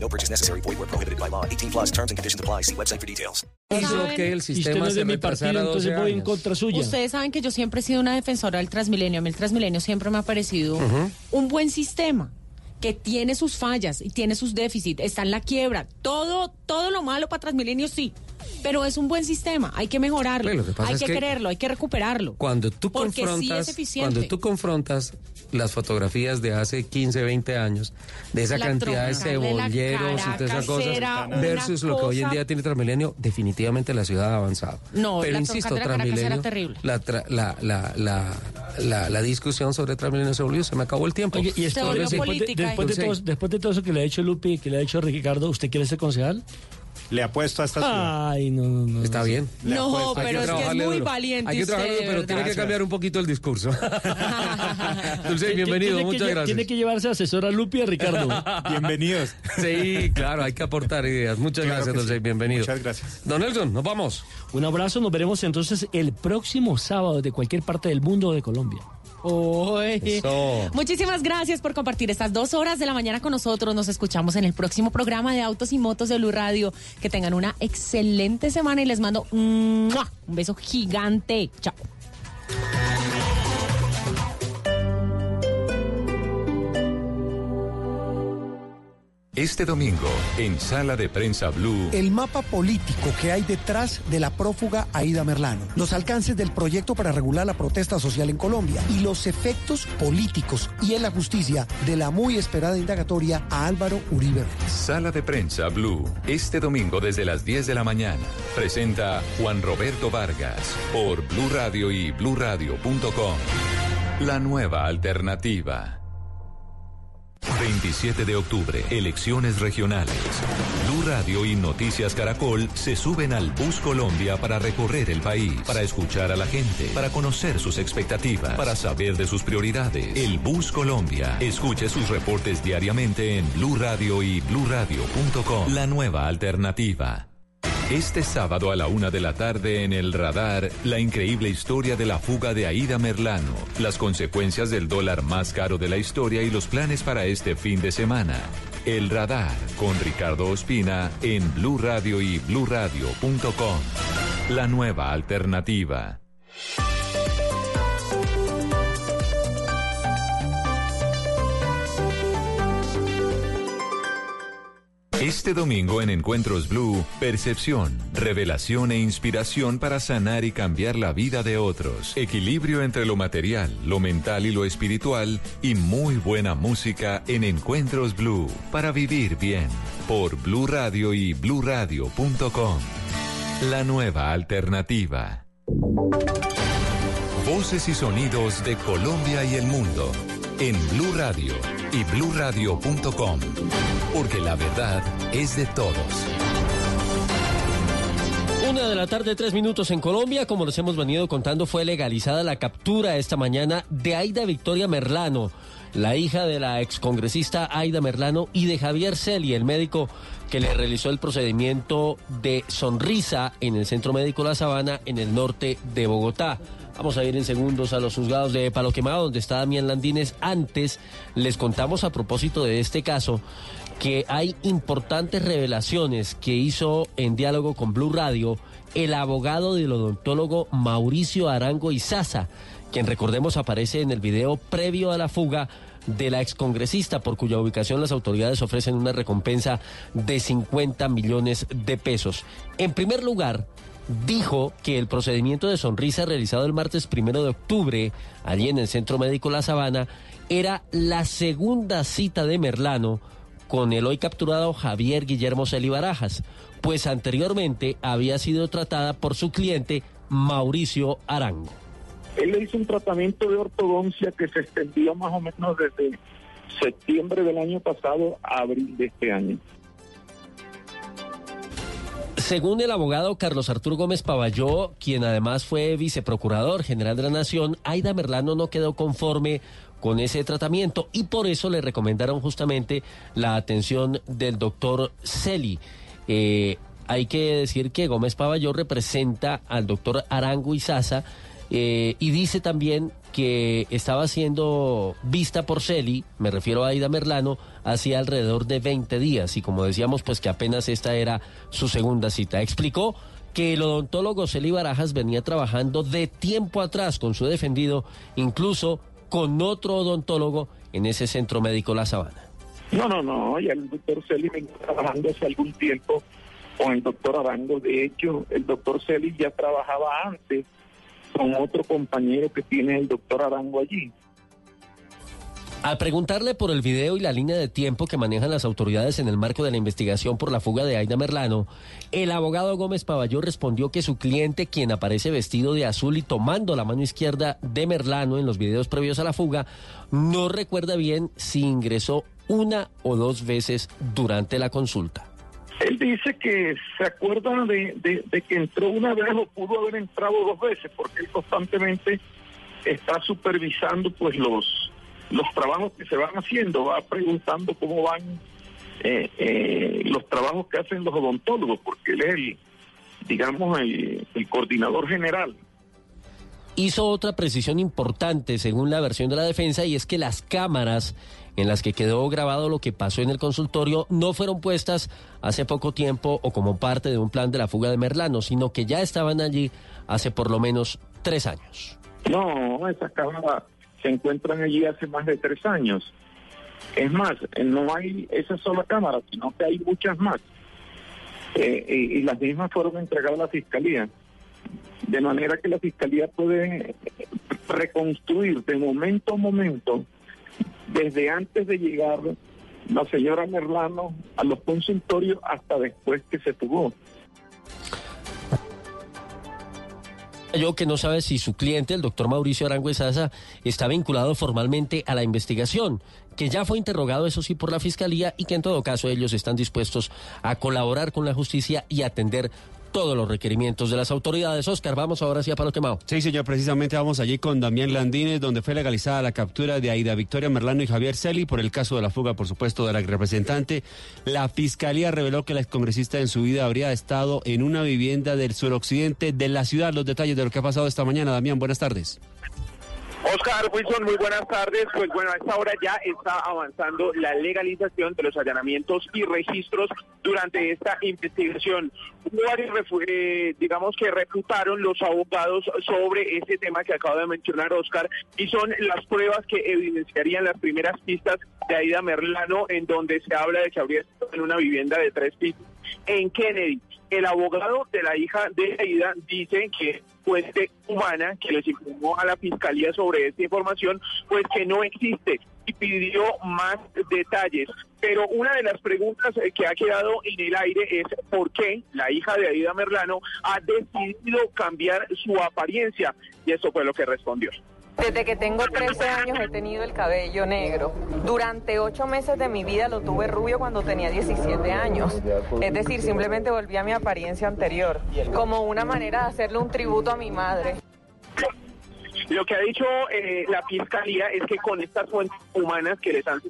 No purchase necessary. Void where prohibited by law. 18 plus terms and conditions apply. See website for details. hizo que el sistema no es se de mi retrasara partido, 12 entonces voy en años. contra suya. Ustedes saben que yo siempre he sido una defensora del Transmilenio. A mí el Transmilenio siempre me ha parecido un buen sistema que tiene sus fallas y tiene sus déficits, está en la quiebra. Todo, todo lo malo para Transmilenio sí, pero es un buen sistema. Hay que mejorarlo, que hay es que, que quererlo, hay que recuperarlo. Cuando tú Porque sí confrontas, es eficiente. cuando tú confrontas las fotografías de hace 15, 20 años, de esa La cantidad de cebolleros y todas esas cosas, versus lo que hoy en día tiene Transmilenio, definitivamente la ciudad ha avanzado. No, Pero la insisto, Transmilenio, terrible. la, tra- la, la, la, la, la discusión sobre Transmilenio se volvió, se me acabó el tiempo. Oye, y Se esto- volvió después, de, después, de todo, después de todo eso que le ha hecho Lupi y que le ha hecho Ricardo, ¿usted quiere ser concejal? Le apuesto a esta ciudad. Ay, no, no, no. Está bien. No, pero es que es muy duro. valiente Hay que usted, pero tiene que cambiar un poquito el discurso. Dulce, bienvenido, que muchas gracias. Tiene que llevarse asesor a Lupi y a Ricardo. Bienvenidos. Sí, claro, hay que aportar ideas. Muchas Claro gracias, Dulce, sí. bienvenido. Muchas gracias. Don Nelson, nos vamos. Un abrazo, nos veremos entonces el próximo sábado de cualquier parte del mundo o de Colombia. Eso. Muchísimas gracias por compartir estas dos horas de la mañana con nosotros. Nos escuchamos en el próximo programa de Autos y Motos de Blue Radio. Que tengan una excelente semana y les mando un beso gigante. Chao. Este domingo, en Sala de Prensa Blue, el mapa político que hay detrás de la prófuga Aida Merlano, los alcances del proyecto para regular la protesta social en Colombia y los efectos políticos y en la justicia de la muy esperada indagatoria a Álvaro Uribe. Sala de Prensa Blue, este domingo desde las 10 de la mañana. Presenta Juan Roberto Vargas por Blue Radio y bluradio.com. La nueva alternativa. 27 de octubre, elecciones regionales. Blue Radio y Noticias Caracol se suben al Bus Colombia para recorrer el país, para escuchar a la gente, para conocer sus expectativas, para saber de sus prioridades. El Bus Colombia. Escuche sus reportes diariamente en Blue Radio y bluradio.com. La nueva alternativa. Este sábado a la una de la tarde en el radar, la increíble historia de la fuga de Aida Merlano, las consecuencias del dólar más caro de la historia y los planes para este fin de semana. El radar con Ricardo Ospina en Blue Radio y bluradio.com. La nueva alternativa. Este domingo en Encuentros Blue, percepción, revelación e inspiración para sanar y cambiar la vida de otros. Equilibrio entre lo material, lo mental y lo espiritual y muy buena música en Encuentros Blue para vivir bien por Blue Radio y bluradio.com. La nueva alternativa. Voces y sonidos de Colombia y el mundo en Blue Radio y bluradio.com, porque la verdad es de todos. Una de la tarde, tres minutos en Colombia. Como nos hemos venido contando, fue legalizada la captura esta mañana de Aida Victoria Merlano, la hija de la excongresista Aida Merlano y de Javier Celi, el médico que le realizó el procedimiento de sonrisa en el Centro Médico La Sabana, en el norte de Bogotá. Vamos a ir en segundos a los juzgados de Palo Quemado, donde está Damián Landines. Antes les contamos a propósito de este caso que hay importantes revelaciones que hizo en diálogo con Blue Radio el abogado del odontólogo Mauricio Arango Izaza, quien recordemos aparece en el video previo a la fuga de la excongresista, por cuya ubicación las autoridades ofrecen una recompensa de 50 millones de pesos. En primer lugar, dijo que el procedimiento de sonrisa realizado el martes primero de octubre, allí en el Centro Médico La Sabana, era la segunda cita de Merlano con el hoy capturado Javier Guillermo Celi Barajas, pues anteriormente había sido tratada por su cliente Mauricio Arango. Él le hizo un tratamiento de ortodoncia que se extendió más o menos desde septiembre del año pasado a abril de este año. Según el abogado Carlos Arturo Gómez Pavalló, quien además fue viceprocurador general de la Nación, Aida Merlano no quedó conforme con ese tratamiento y por eso le recomendaron justamente la atención del doctor Celi. Eh, hay que decir que Gómez Pavalló representa al doctor Arango Izaza eh, y dice también que estaba siendo vista por Celi, me refiero a Aida Merlano, hacía alrededor de 20 días y como decíamos, pues que apenas esta era su segunda cita. Explicó que el odontólogo Celi Barajas venía trabajando de tiempo atrás con su defendido, incluso con otro odontólogo en ese centro médico La Sabana. No, no, no, ya el doctor Celi venía trabajando hace algún tiempo con el doctor Arango. De hecho, el doctor Celi ya trabajaba antes con otro compañero que tiene el doctor Arango allí. Al preguntarle por el video y la línea de tiempo que manejan las autoridades en el marco de la investigación por la fuga de Aida Merlano, el abogado Gómez Pavalló respondió que su cliente, quien aparece vestido de azul y tomando la mano izquierda de Merlano en los videos previos a la fuga, no recuerda bien si ingresó una o dos veces durante la consulta. Él dice que se acuerda de, de, que entró una vez o pudo haber entrado dos veces, porque él constantemente está supervisando pues los, los trabajos que se van haciendo, va preguntando cómo van eh, eh, los trabajos que hacen los odontólogos, porque él es el, digamos, el, el coordinador general hizo otra precisión importante según la versión de la defensa y es que las cámaras en las que quedó grabado lo que pasó en el consultorio no fueron puestas hace poco tiempo o como parte de un plan de la fuga de Merlano, sino que ya estaban allí hace por lo menos tres años. No, esas cámaras se encuentran allí hace más de tres años. Es más, no hay esa sola cámara, sino que hay muchas más. Eh, y, y las mismas fueron entregadas a la Fiscalía. De manera que la Fiscalía puede reconstruir de momento a momento desde antes de llegar la señora Merlano a los consultorios hasta después que se tuvo. Yo que no sabe si su cliente, el doctor Mauricio Arango está vinculado formalmente a la investigación, que ya fue interrogado, eso sí, por la Fiscalía y que en todo caso ellos están dispuestos a colaborar con la justicia y atender todos los requerimientos de las autoridades. Oscar, vamos ahora sí a Palo Quemado. Sí, señor, precisamente vamos allí con Damián Landines, donde fue legalizada la captura de Aida Victoria Merlano y Javier Celi por el caso de la fuga, por supuesto, de la representante. La fiscalía reveló que la excongresista en su vida habría estado en una vivienda del suroccidente de la ciudad. Los detalles de lo que ha pasado esta mañana. Damián, buenas tardes. Oscar Wilson, muy buenas tardes. Pues bueno, a esta hora ya está avanzando la legalización de los allanamientos y registros durante esta investigación. Eh, digamos que refutaron los abogados sobre ese tema que acaba de mencionar Oscar y son las pruebas que evidenciarían las primeras pistas de Aida Merlano en donde se habla de que habría estado en una vivienda de tres pisos en Kennedy. El abogado de la hija de Aida dice que fuente humana que les informó a la fiscalía sobre esta información, pues que no existe y pidió más detalles. Pero una de las preguntas eh, que ha quedado en el aire es por qué la hija de Aida Merlano ha decidido cambiar su apariencia y eso fue lo que respondió. Desde que tengo 13 años he tenido el cabello negro. Durante 8 meses de mi vida lo tuve rubio cuando tenía 17 años. Es decir, simplemente volví a mi apariencia anterior, como una manera de hacerle un tributo a mi madre. Lo que ha dicho eh, la fiscalía es que con estas fuentes humanas que les han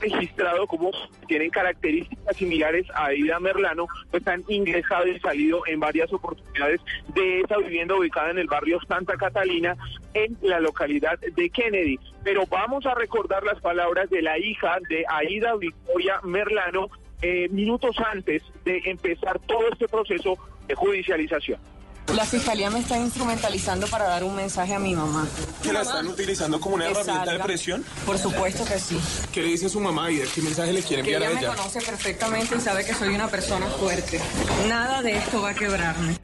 registrado como tienen características similares a Aida Merlano, pues han ingresado y salido en varias oportunidades de esa vivienda ubicada en el barrio Santa Catalina, en la localidad de Kennedy. Pero vamos a recordar las palabras de la hija de Aida Victoria Merlano eh, minutos antes de empezar todo este proceso de judicialización. La fiscalía me está instrumentalizando para dar un mensaje a mi mamá. ¿Que la están utilizando como una herramienta de presión? Por supuesto que sí. ¿Qué le dice a su mamá y qué mensaje le quiere enviar a ella? Ella me conoce perfectamente y sabe que soy una persona fuerte. Nada de esto va a quebrarme.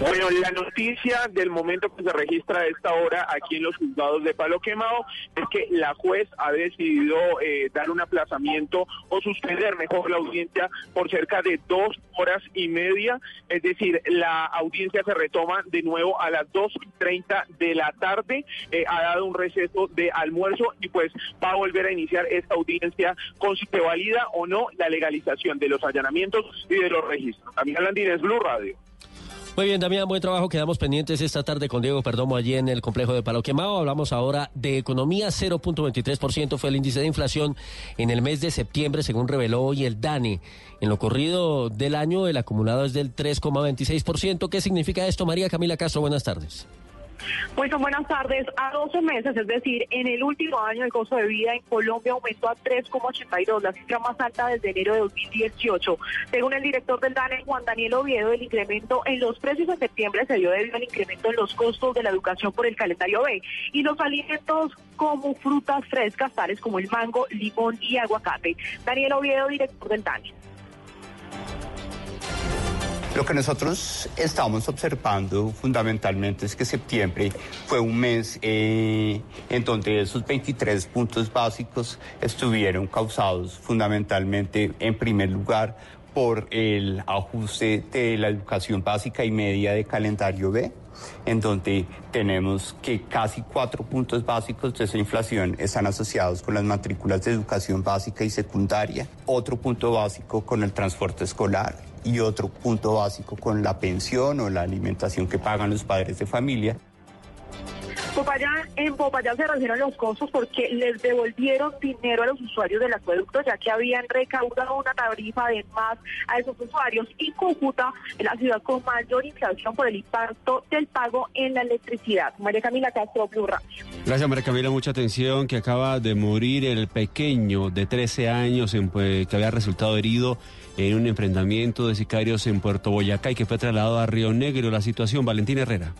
Bueno, la noticia del momento que se registra a esta hora aquí en los juzgados de Palo Quemado es que la juez ha decidido eh, dar un aplazamiento o suspender mejor la audiencia por cerca de dos horas y media. Es decir, la audiencia se retoma de nuevo a las 2.30 de la tarde. Eh, ha dado un receso de almuerzo y pues va a volver a iniciar esta audiencia con si se valida o no la legalización de los allanamientos y de los registros. También Landines, Blue Radio. Muy bien, Damián, buen trabajo. Quedamos pendientes esta tarde con Diego Perdomo allí en el complejo de Palo Quemado. Hablamos ahora de economía, 0.23% fue el índice de inflación en el mes de septiembre, según reveló hoy el DANE. En lo corrido del año, el acumulado es del 3,26%. ¿Qué significa esto, María Camila Castro? Buenas tardes. Pues buenas tardes. A 12 meses, es decir, en el último año el costo de vida en Colombia aumentó a 3,82, la cifra más alta desde enero de 2018. Según el director del DANE, Juan Daniel Oviedo, el incremento en los precios en septiembre se dio debido al incremento en los costos de la educación por el calendario B y los alimentos como frutas frescas, tales como el mango, limón y aguacate. Daniel Oviedo, director del DANE. Lo que nosotros estamos observando fundamentalmente es que septiembre fue un mes eh, en donde esos 23 puntos básicos estuvieron causados fundamentalmente en primer lugar por el ajuste de la educación básica y media de calendario B, en donde tenemos que casi cuatro puntos básicos de esa inflación están asociados con las matrículas de educación básica y secundaria, otro punto básico con el transporte escolar, y otro punto básico con la pensión o la alimentación que pagan los padres de familia. Popayán, en Popayán se redujeron los costos porque les devolvieron dinero a los usuarios del acueducto, ya que habían recaudado una tarifa de más a esos usuarios. Y Cúcuta es la ciudad con mayor inflación por el impacto del pago en la electricidad. María Camila Castro, Blue Radio. Gracias, María Camila. Mucha atención, que acaba de morir el pequeño de 13 años que había resultado herido en un enfrentamiento de sicarios en Puerto Boyacá y que fue trasladado a Río Negro. La situación, Valentín Herrera.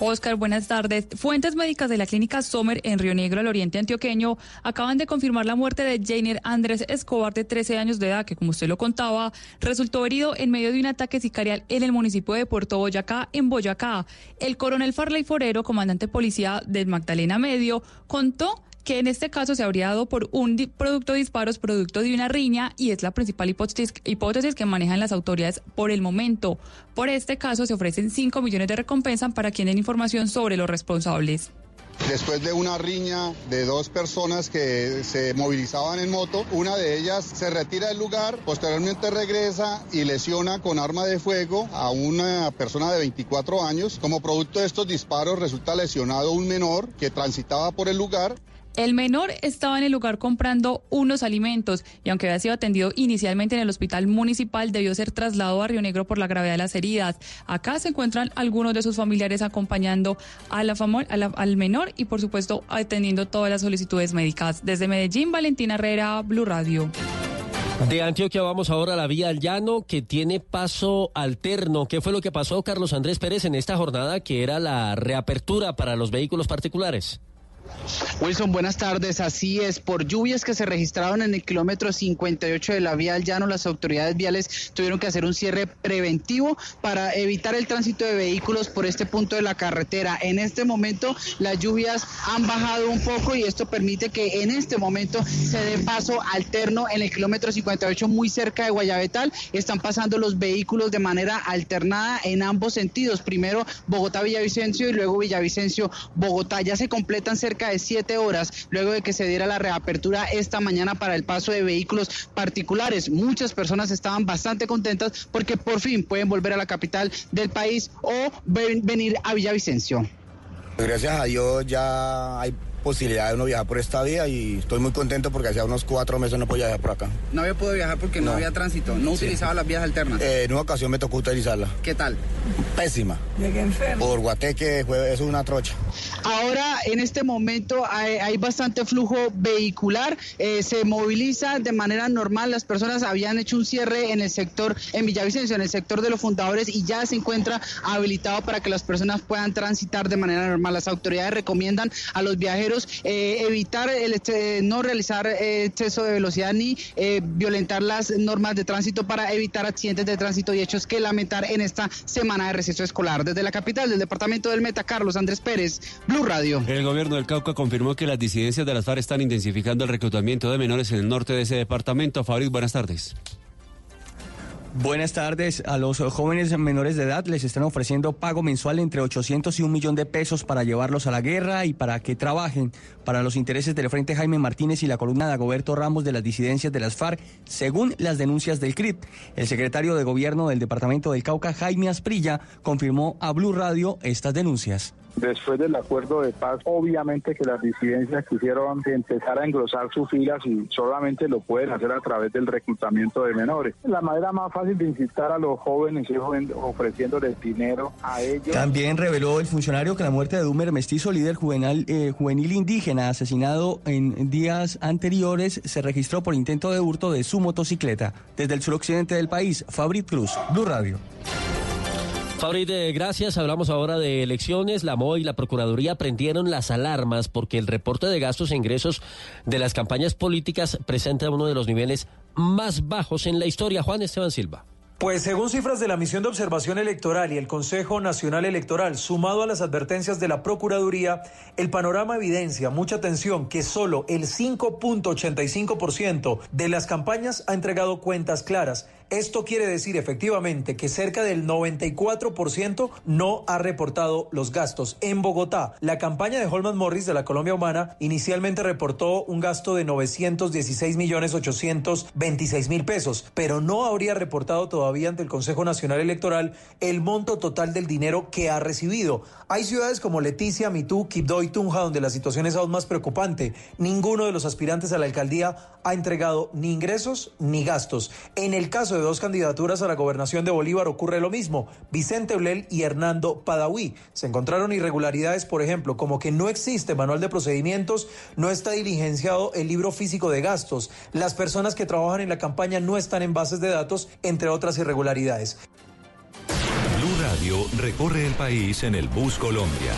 Oscar, buenas tardes. Fuentes médicas de la clínica Sommer en Río Negro, al oriente antioqueño, acaban de confirmar la muerte de Jainer Andrés Escobar, de 13 años de edad, que, como usted lo contaba, resultó herido en medio de un ataque sicarial en el municipio de Puerto Boyacá, en Boyacá. El coronel Farley Forero, comandante policía del Magdalena Medio, contó que en este caso se habría dado por un producto de disparos, producto de una riña, y es la principal hipótesis, hipótesis que manejan las autoridades por el momento. Por este caso se ofrecen 5 millones de recompensa para quien den información sobre los responsables. Después de una riña de dos personas que se movilizaban en moto, una de ellas se retira del lugar, posteriormente regresa y lesiona con arma de fuego a una persona de 24 años. Como producto de estos disparos resulta lesionado un menor que transitaba por el lugar. El menor estaba en el lugar comprando unos alimentos y aunque había sido atendido inicialmente en el hospital municipal, debió ser trasladado a Río Negro por la gravedad de las heridas. Acá se encuentran algunos de sus familiares acompañando al menor y por supuesto atendiendo todas las solicitudes médicas. Desde Medellín, Valentina Herrera, Blue Radio. De Antioquia vamos ahora a la vía al llano que tiene paso alterno. ¿Qué fue lo que pasó, Carlos Andrés Pérez, en esta jornada que era la reapertura para los vehículos particulares? Wilson, buenas tardes. Así es, por lluvias que se registraron en el kilómetro 58 de la vía al llano, las autoridades viales tuvieron que hacer un cierre preventivo para evitar el tránsito de vehículos por este punto de la carretera. En este momento las lluvias han bajado un poco y esto permite que en este momento se dé paso alterno en el kilómetro 58 muy cerca de Guayabetal. Están pasando los vehículos de manera alternada en ambos sentidos. Primero Bogotá-Villavicencio y luego Villavicencio-Bogotá. Ya se completan cerca de siete horas luego de que se diera la reapertura esta mañana para el paso de vehículos particulares. Muchas personas estaban bastante contentas porque por fin pueden volver a la capital del país o venir a Villavicencio. Gracias a Dios ya hay posibilidad de uno viajar por esta vía y estoy muy contento porque hacía unos cuatro meses no podía viajar por acá. No había podido viajar porque no, había tránsito, no utilizaba las vías alternas. Eh, en una ocasión me tocó utilizarla. ¿Qué tal? Pésima. Llegué enfermo. Por Guateque fue, es una trocha. Ahora, en este momento hay, bastante flujo vehicular, eh, se moviliza de manera normal, las personas habían hecho un cierre en el sector, en Villavicencio, en el sector de los fundadores y ya se encuentra habilitado para que las personas puedan transitar de manera normal. Las autoridades recomiendan a los viajeros eh, evitar el no realizar exceso de velocidad ni violentar las normas de tránsito para evitar accidentes de tránsito y hechos que lamentar en esta semana de receso escolar. Desde la capital del departamento del Meta, Carlos Andrés Pérez, Blue Radio. El gobierno del Cauca confirmó que las disidencias de las FARC están intensificando el reclutamiento de menores en el norte de ese departamento. Fabriz, buenas tardes. Buenas tardes. A los jóvenes menores de edad les están ofreciendo pago mensual entre 800 y un millón de pesos para llevarlos a la guerra y para que trabajen para los intereses del Frente Jaime Martínez y la columna de Agoberto Ramos de las disidencias de las FARC, según las denuncias del CRIP. El secretario de Gobierno del Departamento del Cauca, Jaime Asprilla, confirmó a Blue Radio estas denuncias. Después del acuerdo de paz, obviamente que las disidencias quisieron empezar a engrosar sus filas y solamente lo pueden hacer a través del reclutamiento de menores. La manera más fácil de incitar a los jóvenes es ofreciéndoles dinero a ellos. También reveló el funcionario que la muerte de Dumer Mestizo, líder juvenil, eh, juvenil indígena, asesinado en días anteriores, se registró por intento de hurto de su motocicleta. Desde el suroccidente del país, Fabrit Cruz, Blue Radio. Fabrit, gracias. Hablamos ahora de elecciones. La MO y la Procuraduría prendieron las alarmas porque el reporte de gastos e ingresos de las campañas políticas presenta uno de los niveles más bajos en la historia. Juan Esteban Silva. Pues según cifras de la Misión de Observación Electoral y el Consejo Nacional Electoral, sumado a las advertencias de la Procuraduría, el panorama evidencia mucha atención que solo el 5.85% de las campañas ha entregado cuentas claras esto quiere decir efectivamente que cerca del 94% no ha reportado los gastos. En Bogotá, la campaña de Holman Morris de la Colombia Humana inicialmente reportó un gasto de 916 millones 826 mil pesos, pero no habría reportado todavía ante el Consejo Nacional Electoral el monto total del dinero que ha recibido. Hay ciudades como Leticia, Mitú, Quibdó y Tunja donde la situación es aún más preocupante. Ninguno de los aspirantes a la alcaldía ha entregado ni ingresos ni gastos. En el caso de dos candidaturas a la gobernación de Bolívar ocurre lo mismo. Vicente Eulel y Hernando Padaví. Se encontraron irregularidades, por ejemplo, como que no existe manual de procedimientos, no está diligenciado el libro físico de gastos, las personas que trabajan en la campaña no están en bases de datos, entre otras irregularidades. Blue Radio recorre el país en el Bus Colombia.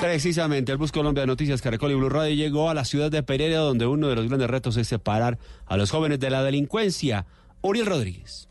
Precisamente, el Bus Colombia Noticias Caracol y Blue Radio llegó a la ciudad de Pereira, donde uno de los grandes retos es separar a los jóvenes de la delincuencia. Uriel Rodríguez.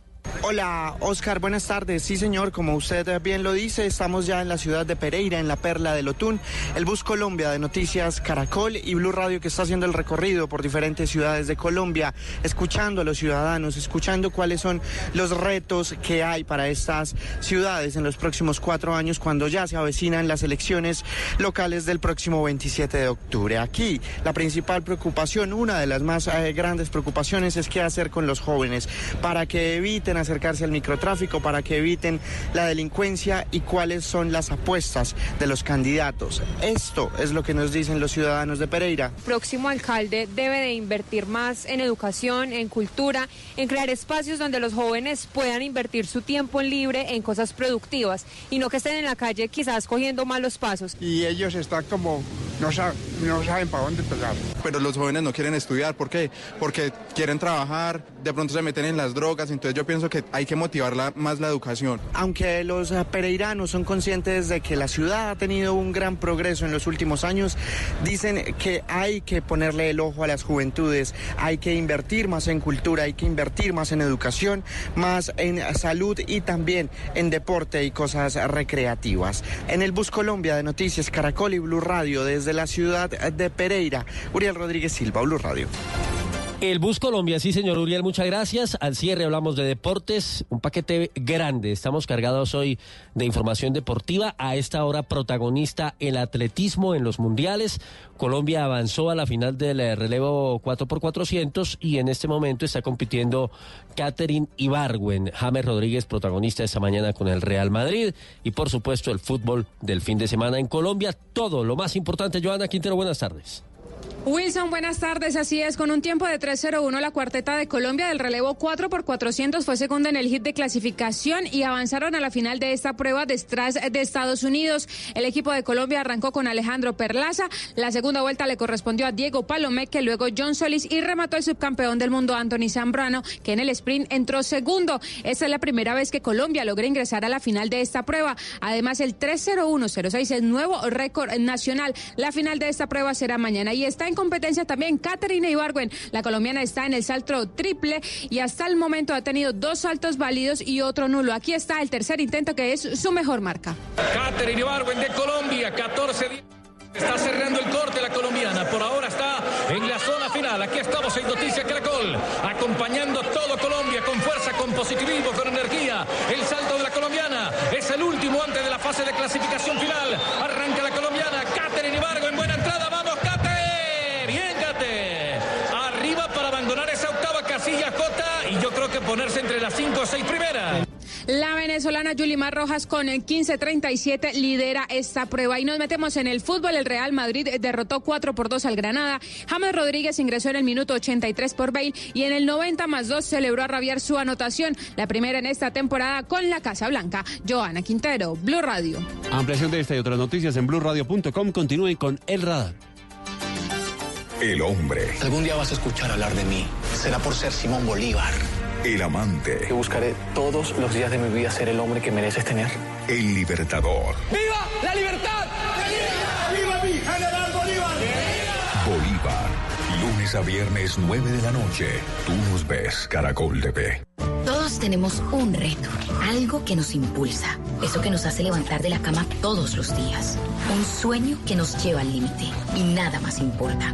Hola, Oscar, buenas tardes. Sí, señor, como usted bien lo dice, estamos ya en la ciudad de Pereira, en la perla del Otún. El Bus Colombia de Noticias Caracol y Blue Radio que está haciendo el recorrido por diferentes ciudades de Colombia, escuchando a los ciudadanos, escuchando cuáles son los retos que hay para estas ciudades en los próximos cuatro años cuando ya se avecinan las elecciones locales del próximo 27 de octubre. Aquí, la principal preocupación, una de las más eh, grandes preocupaciones es qué hacer con los jóvenes para que eviten acercarse al microtráfico para que eviten la delincuencia y cuáles son las apuestas de los candidatos. Esto es lo que nos dicen los ciudadanos de Pereira. El próximo alcalde debe de invertir más en educación, en cultura, en crear espacios donde los jóvenes puedan invertir su tiempo en libre en cosas productivas y no que estén en la calle quizás cogiendo malos pasos. Y ellos están como, no, no saben para dónde pegar. Pero los jóvenes no quieren estudiar, ¿por qué? Porque quieren trabajar, de pronto se meten en las drogas, entonces yo pienso que hay que motivar más la educación. Aunque los pereiranos son conscientes de que la ciudad ha tenido un gran progreso en los últimos años, dicen que hay que ponerle el ojo a las juventudes, hay que invertir más en cultura, hay que invertir más en educación, más en salud y también en deporte y cosas recreativas. En el Bus Colombia de Noticias Caracol y Blue Radio desde la ciudad de Pereira, Uriel Rodríguez Silva, Blue Radio. El Bus Colombia, sí, señor Uriel, muchas gracias. Al cierre hablamos de deportes, un paquete grande. Estamos cargados hoy de información deportiva. A esta hora protagonista el atletismo en los mundiales. Colombia avanzó a la final del eh, relevo 4x400 y en este momento está compitiendo Catherine Ibargüen. James Rodríguez, protagonista esta mañana con el Real Madrid. Y por supuesto el fútbol del fin de semana en Colombia. Todo lo más importante. Joana Quintero, buenas tardes. Wilson, buenas tardes. Así es, con un tiempo de 3-0-1, la cuarteta de Colombia del relevo 4 por 400 fue segunda en el hit de clasificación y avanzaron a la final de esta prueba detrás de Estados Unidos. El equipo de Colombia arrancó con Alejandro Perlaza. La segunda vuelta le correspondió a Diego Palomeque, luego John Solis y remató el subcampeón del mundo Anthony Zambrano, que en el sprint entró segundo. Esta es la primera vez que Colombia logra ingresar a la final de esta prueba. Además, el 3-0-1-06 es nuevo récord nacional. La final de esta prueba será mañana y está en competencia también Caterina Ibargüen. La colombiana está en el salto triple y hasta el momento ha tenido dos saltos válidos y otro nulo. Aquí está el tercer intento que es su mejor marca. Caterina Ibargüen de Colombia, 14 días. Está cerrando el corte la colombiana. Por ahora está en la zona final. Aquí estamos en Noticias Caracol. Acompañando todo Colombia con fuerza, con positivismo, con energía. El salto de la colombiana es el último antes de la fase de clasificación final. Arranca la colombiana. Casilla J. Y yo creo que ponerse entre las cinco o seis primeras. La venezolana Yulimar Rojas con el 15-37 lidera esta prueba. Y nos metemos en el fútbol. El Real Madrid derrotó 4 por 2 al Granada. James Rodríguez ingresó en el minuto 83 por Bale y en el 90 más 2 celebró a rabiar su anotación. La primera en esta temporada con la Casa Blanca. Joana Quintero, Blue Radio. Ampliación de esta y otras noticias en blueradio.com. Continúen con El Radar. El hombre, Algún día vas a escuchar hablar de mí. Será por ser Simón Bolívar. el amante, Que buscaré todos los días de mi vida ser el hombre que mereces tener. el libertador. ¡Viva la libertad! ¡Viva mi general Bolívar! Bolívar. Lunes a viernes, 9 de la noche. Tú nos ves, Caracol TV. Todos tenemos un reto, algo que nos impulsa, eso que nos hace levantar de la cama todos los días, un sueño que nos lleva al límite y nada más importa.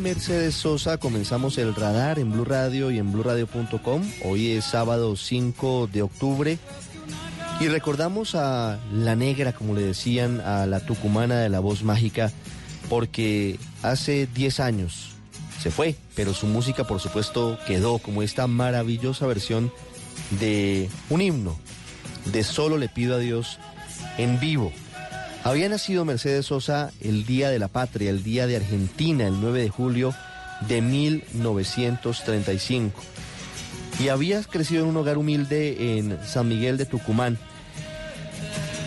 Mercedes Sosa comenzamos el radar en Blue Radio y en BlueRadio.com. Hoy es sábado 5 de octubre y recordamos a la negra, como le decían, a la tucumana de la voz mágica, porque hace 10 años se fue, pero su música por supuesto quedó como esta maravillosa versión de un himno, de Solo le pido a Dios en vivo. Había nacido Mercedes Sosa el Día de la Patria, el Día de Argentina, el 9 de julio de 1935. Y había crecido en un hogar humilde en San Miguel de Tucumán.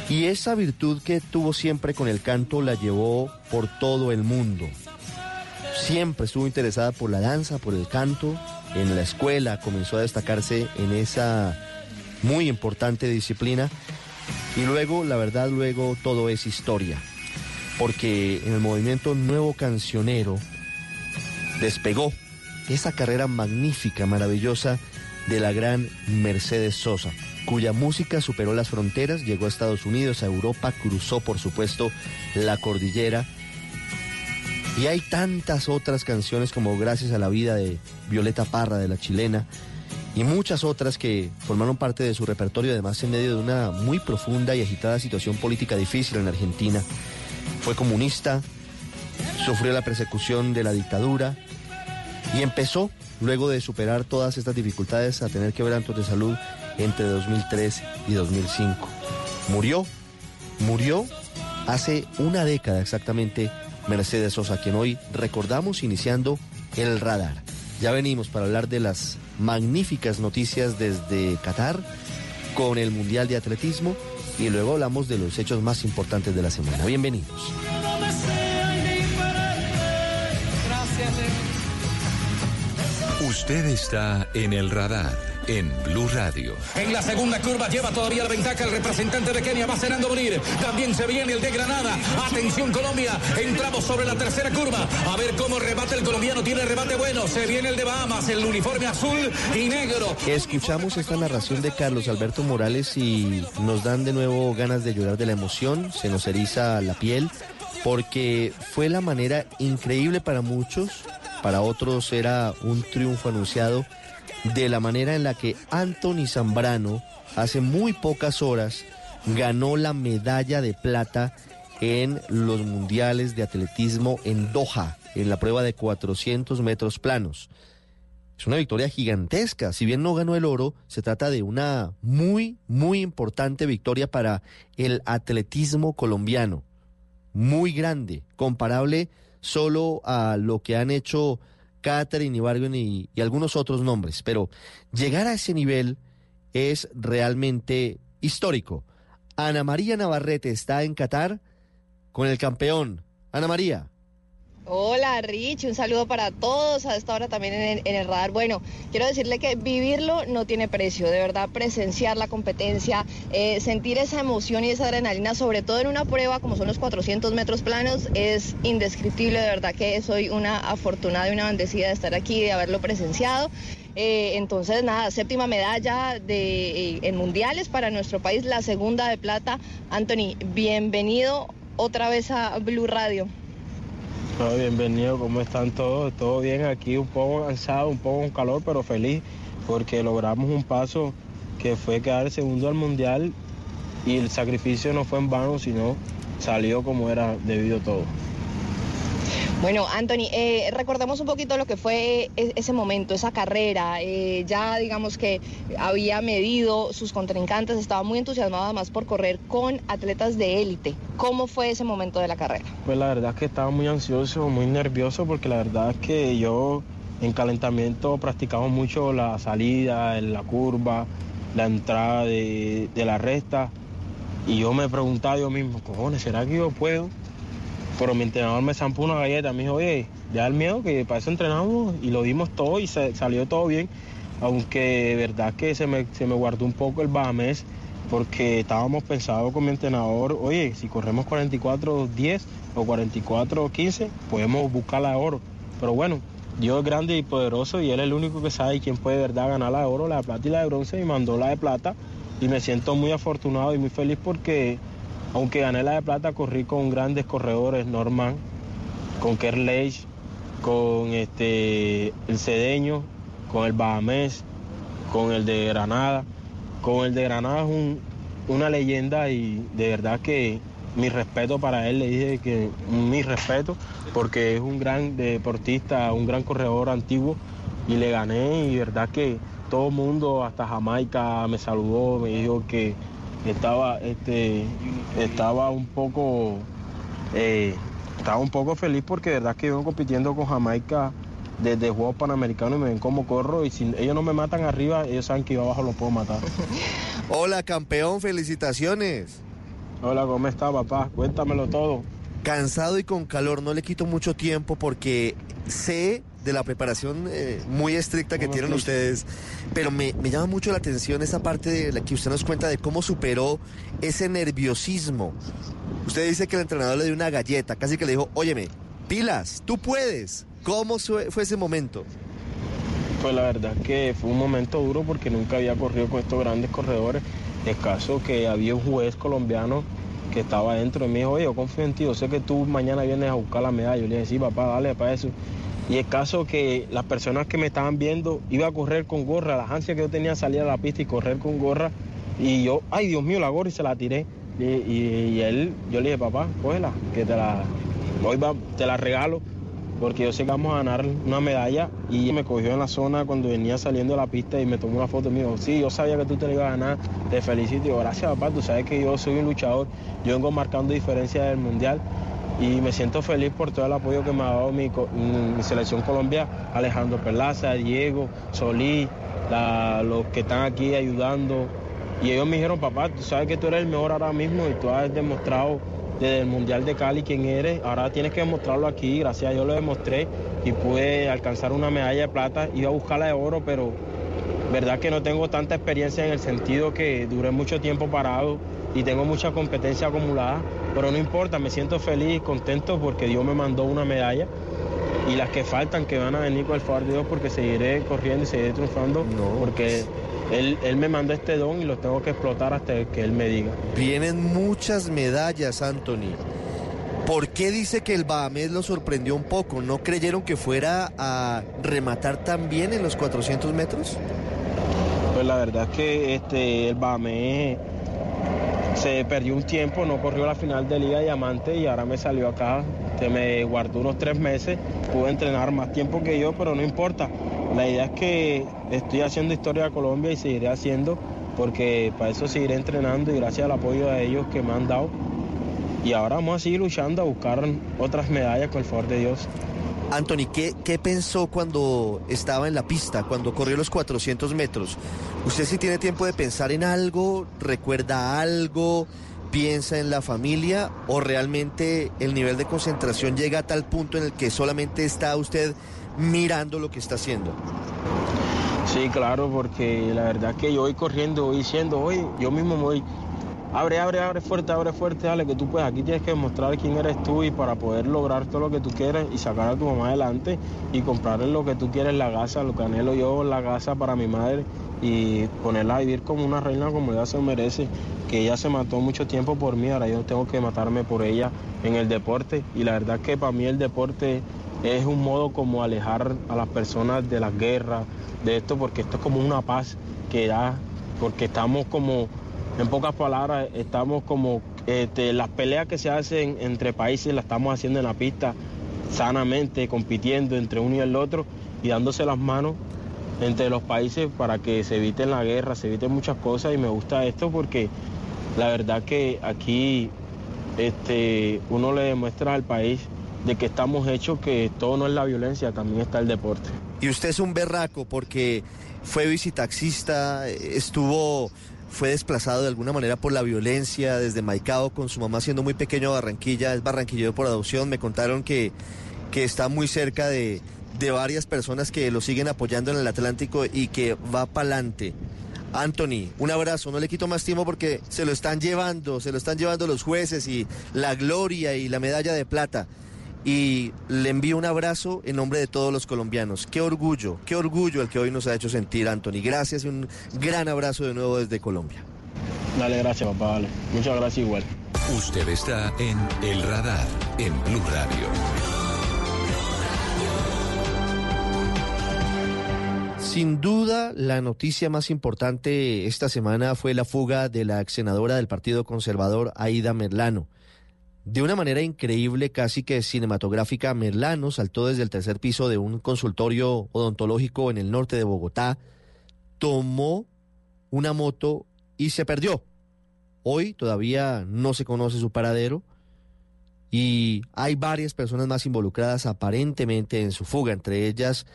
Y esa virtud que tuvo siempre con el canto la llevó por todo el mundo. Siempre estuvo interesada por la danza, por el canto. En la escuela comenzó a destacarse en esa muy importante disciplina. Y luego, la verdad, luego todo es historia. Porque en el movimiento nuevo cancionero despegó esa carrera magnífica, maravillosa de la gran Mercedes Sosa, cuya música superó las fronteras, llegó a Estados Unidos, a Europa, cruzó por supuesto la cordillera. Y hay tantas otras canciones como Gracias a la vida de Violeta Parra, de la chilena, y muchas otras que formaron parte de su repertorio, además en medio de una muy profunda y agitada situación política difícil en Argentina. Fue comunista, sufrió la persecución de la dictadura Y empezó, luego de superar todas estas dificultades, a tener quebrantos de salud entre 2003 y 2005. Murió, murió hace una década exactamente Mercedes Sosa, quien hoy recordamos iniciando el radar. Ya venimos para hablar de las magníficas noticias desde Qatar con el Mundial de Atletismo y luego hablamos de los hechos más importantes de la semana. Bienvenidos. Usted está en el radar en Blue Radio. En la segunda curva lleva todavía la ventaja el representante de Kenia, va cenando morir. También se viene el de Granada. Atención Colombia, entramos sobre la tercera curva. A ver cómo rebate el colombiano, tiene rebate bueno. Se viene el de Bahamas, el uniforme azul y negro. Escuchamos esta narración de Carlos Alberto Morales y nos dan de nuevo ganas de llorar de la emoción, se nos eriza la piel, porque fue la manera increíble para muchos, para otros era un triunfo anunciado de la manera en la que Anthony Zambrano hace muy pocas horas ganó la medalla de plata en los mundiales de atletismo en Doha, en la prueba de 400 metros planos. Es una victoria gigantesca. Si bien no ganó el oro, se trata de una muy, muy importante victoria para el atletismo colombiano. Muy grande, comparable solo a lo que han hecho Catherine Ibargüen y, y algunos otros nombres, pero llegar a ese nivel es realmente histórico. Ana María Navarrete está en Qatar con el campeón. Ana María. Hola Rich, un saludo para todos a esta hora también en el, radar. Bueno, quiero decirle que vivirlo no tiene precio, de verdad presenciar la competencia, eh, sentir esa emoción y esa adrenalina, sobre todo en una prueba como son los 400 metros planos, es indescriptible, de verdad que soy una afortunada y una bendecida de estar aquí, de haberlo presenciado. Eh, entonces, nada, séptima medalla eh, en mundiales para nuestro país, la segunda de plata. Anthony, bienvenido otra vez a Blue Radio. No, bienvenido, ¿cómo están todos? Todo bien aquí, un poco cansado, un poco con calor, pero feliz porque logramos un paso que fue quedar segundo al mundial y el sacrificio no fue en vano, sino salió como era debido todo. Bueno, Anthony, eh, recordemos un poquito lo que fue ese momento, esa carrera. Eh, ya digamos que había medido sus contrincantes, estaba muy entusiasmado además por correr con atletas de élite. ¿Cómo fue ese momento de la carrera? Pues la verdad es que estaba muy ansioso, muy nervioso, porque la verdad es que yo en calentamiento practicaba mucho la salida, la curva, la entrada de, de la recta. Y yo me preguntaba yo mismo, cojones, ¿será que yo puedo? Pero mi entrenador me zampó una galleta, me dijo, oye, ya el miedo, que para eso entrenamos y lo dimos todo y salió todo bien. Aunque de verdad que se me, se me guardó un poco el Bahamés porque estábamos pensados con mi entrenador, oye, si corremos 44-10 o 44-15, podemos buscar la de oro. Pero bueno, Dios es grande y poderoso y Él es el único que sabe quién puede de verdad ganar la de oro, la de plata y la de bronce y mandó la de plata. Y me siento muy afortunado y muy feliz porque aunque gané la de plata, corrí con grandes corredores, Norman, con Kerleich, con este, el Cedeño, con el Bahamés, con el de Granada. Con el de Granada es un, una leyenda y de verdad que mi respeto para él, le dije que mi respeto, porque es un gran deportista, un gran corredor antiguo y le gané y de verdad que todo el mundo, hasta Jamaica, me saludó, me dijo que estaba, este, estaba un poco, eh, estaba un poco feliz porque de verdad que yo compitiendo con Jamaica desde Juegos Panamericanos y me ven cómo corro y si ellos no me matan arriba, ellos saben que yo abajo los puedo matar. Hola campeón, felicitaciones. Hola, ¿cómo está papá? Cuéntamelo todo. Cansado y con calor, no le quito mucho tiempo porque sé de la preparación eh, muy estricta que tienen ustedes, pero me, me, llama mucho la atención esa parte de la que usted nos cuenta de cómo superó ese nerviosismo. Usted dice que el entrenador le dio una galleta, casi que le dijo, óyeme, pilas, tú puedes. ¿Cómo fue ese momento? Pues la verdad que fue un momento duro porque nunca había corrido con estos grandes corredores. Es caso que había un juez colombiano que estaba dentro me dijo, oye, yo confío en ti, yo sé que tú mañana vienes a buscar la medalla. Yo le dije, sí, papá, dale para eso. Y el caso que las personas que me estaban viendo iba a correr con gorra, la ansia que yo tenía salir a la pista y correr con gorra. Y yo, ay Dios mío, la gorra y se la tiré. Y, y, y él, yo le dije, papá, cógela, que te la, hoy va, te la regalo. porque yo sé que vamos a ganar una medalla y me cogió en la zona cuando venía saliendo de la pista y me tomó una foto y me dijo, sí, yo sabía que tú te la ibas a ganar, te felicito. Y yo, gracias papá, tú sabes que yo soy un luchador, yo vengo marcando diferencias del mundial y me siento feliz por todo el apoyo que me ha dado mi, selección Colombia, Alejandro Perlaza, Diego, Solí, los que están aquí ayudando. Y ellos me dijeron, papá, tú sabes que tú eres el mejor ahora mismo y tú has demostrado desde el Mundial de Cali quién eres. Ahora tienes que demostrarlo aquí. Gracias a Dios lo demostré y pude alcanzar una medalla de plata. Iba a buscarla de oro, pero verdad que no tengo tanta experiencia en el sentido que duré mucho tiempo parado y tengo mucha competencia acumulada. Pero no importa, me siento feliz y contento porque Dios me mandó una medalla y las que faltan que van a venir con el favor de Dios porque seguiré corriendo y seguiré triunfando porque él, él, me mandó este don y lo tengo que explotar hasta que él me diga. Vienen muchas medallas, Anthony. ¿Por qué dice que el Bahamed lo sorprendió un poco? ¿No creyeron que fuera a rematar tan bien en los 400 metros? Pues la verdad es que este, el Bahamed se perdió un tiempo, no corrió la final de Liga Diamante y ahora me salió acá. Se me guardó unos tres meses, pude entrenar más tiempo que yo, pero no importa. La idea es que estoy haciendo historia de Colombia y seguiré haciendo, porque para eso seguiré entrenando y gracias al apoyo de ellos que me han dado. Y ahora vamos a seguir luchando a buscar otras medallas con el favor de Dios. Anthony, ¿qué, ¿qué, pensó cuando estaba en la pista, cuando corrió los 400 metros? ¿Usted si tiene tiempo de pensar en algo, recuerda algo, piensa en la familia o realmente el nivel de concentración llega a tal punto en el que solamente está usted mirando lo que está haciendo? Sí, claro, porque la verdad que yo voy corriendo, voy diciendo, hoy yo mismo me voy abre, abre, abre fuerte, abre fuerte, dale, que tú puedes, aquí tienes que demostrar quién eres tú y para poder lograr todo lo que tú quieres y sacar a tu mamá adelante y comprarle lo que tú quieres, la casa, lo que anhelo yo, la casa para mi madre y ponerla a vivir como una reina como ella se merece, que ella se mató mucho tiempo por mí, ahora yo tengo que matarme por ella en el deporte. Y la verdad que para mí el deporte es un modo como alejar a las personas de las guerras, de esto, porque esto es como una paz que da, porque estamos como en pocas palabras, estamos como este, las peleas que se hacen entre países las estamos haciendo en la pista sanamente, compitiendo entre uno y el otro y dándose las manos entre los países para que se eviten la guerra, se eviten muchas cosas y me gusta esto porque la verdad que aquí este, uno le demuestra al país de que estamos hechos que todo no es la violencia, también está el deporte. Y usted es un berraco porque fue visitaxista, estuvo fue desplazado de alguna manera por la violencia desde Maicao con su mamá siendo muy pequeño a Barranquilla, es barranquillero por adopción, me contaron que, que está muy cerca de, de varias personas que lo siguen apoyando en el Atlántico y que va para adelante. Anthony, un abrazo, no le quito más tiempo porque se lo están llevando, se lo están llevando los jueces y la gloria y la medalla de plata y le envío un abrazo en nombre de todos los colombianos. Qué orgullo, qué orgullo el que hoy nos ha hecho sentir, Anthony. Gracias y un gran abrazo de nuevo desde Colombia. Dale, gracias, papá. Dale. Muchas gracias igual. Usted está en El Radar, en Blue Radio. Sin duda, la noticia más importante esta semana fue la fuga de la ex senadora del Partido Conservador, Aida Merlano. De una manera increíble, casi que cinematográfica, Merlano saltó desde el tercer piso de un consultorio odontológico en el norte de Bogotá, tomó una moto y se perdió. Hoy todavía no se conoce su paradero y hay varias personas más involucradas aparentemente en su fuga, entre ellas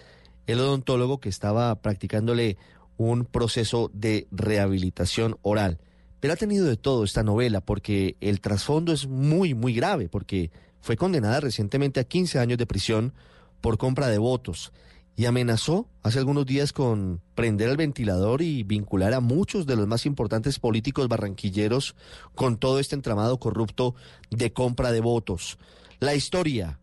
el odontólogo que estaba practicándole un proceso de rehabilitación oral. Pero ha tenido de todo esta novela porque el trasfondo es muy, muy grave, porque fue condenada recientemente a 15 años de prisión por compra de votos y amenazó hace algunos días con prender el ventilador y vincular a muchos de los más importantes políticos barranquilleros con todo este entramado corrupto de compra de votos. La historia,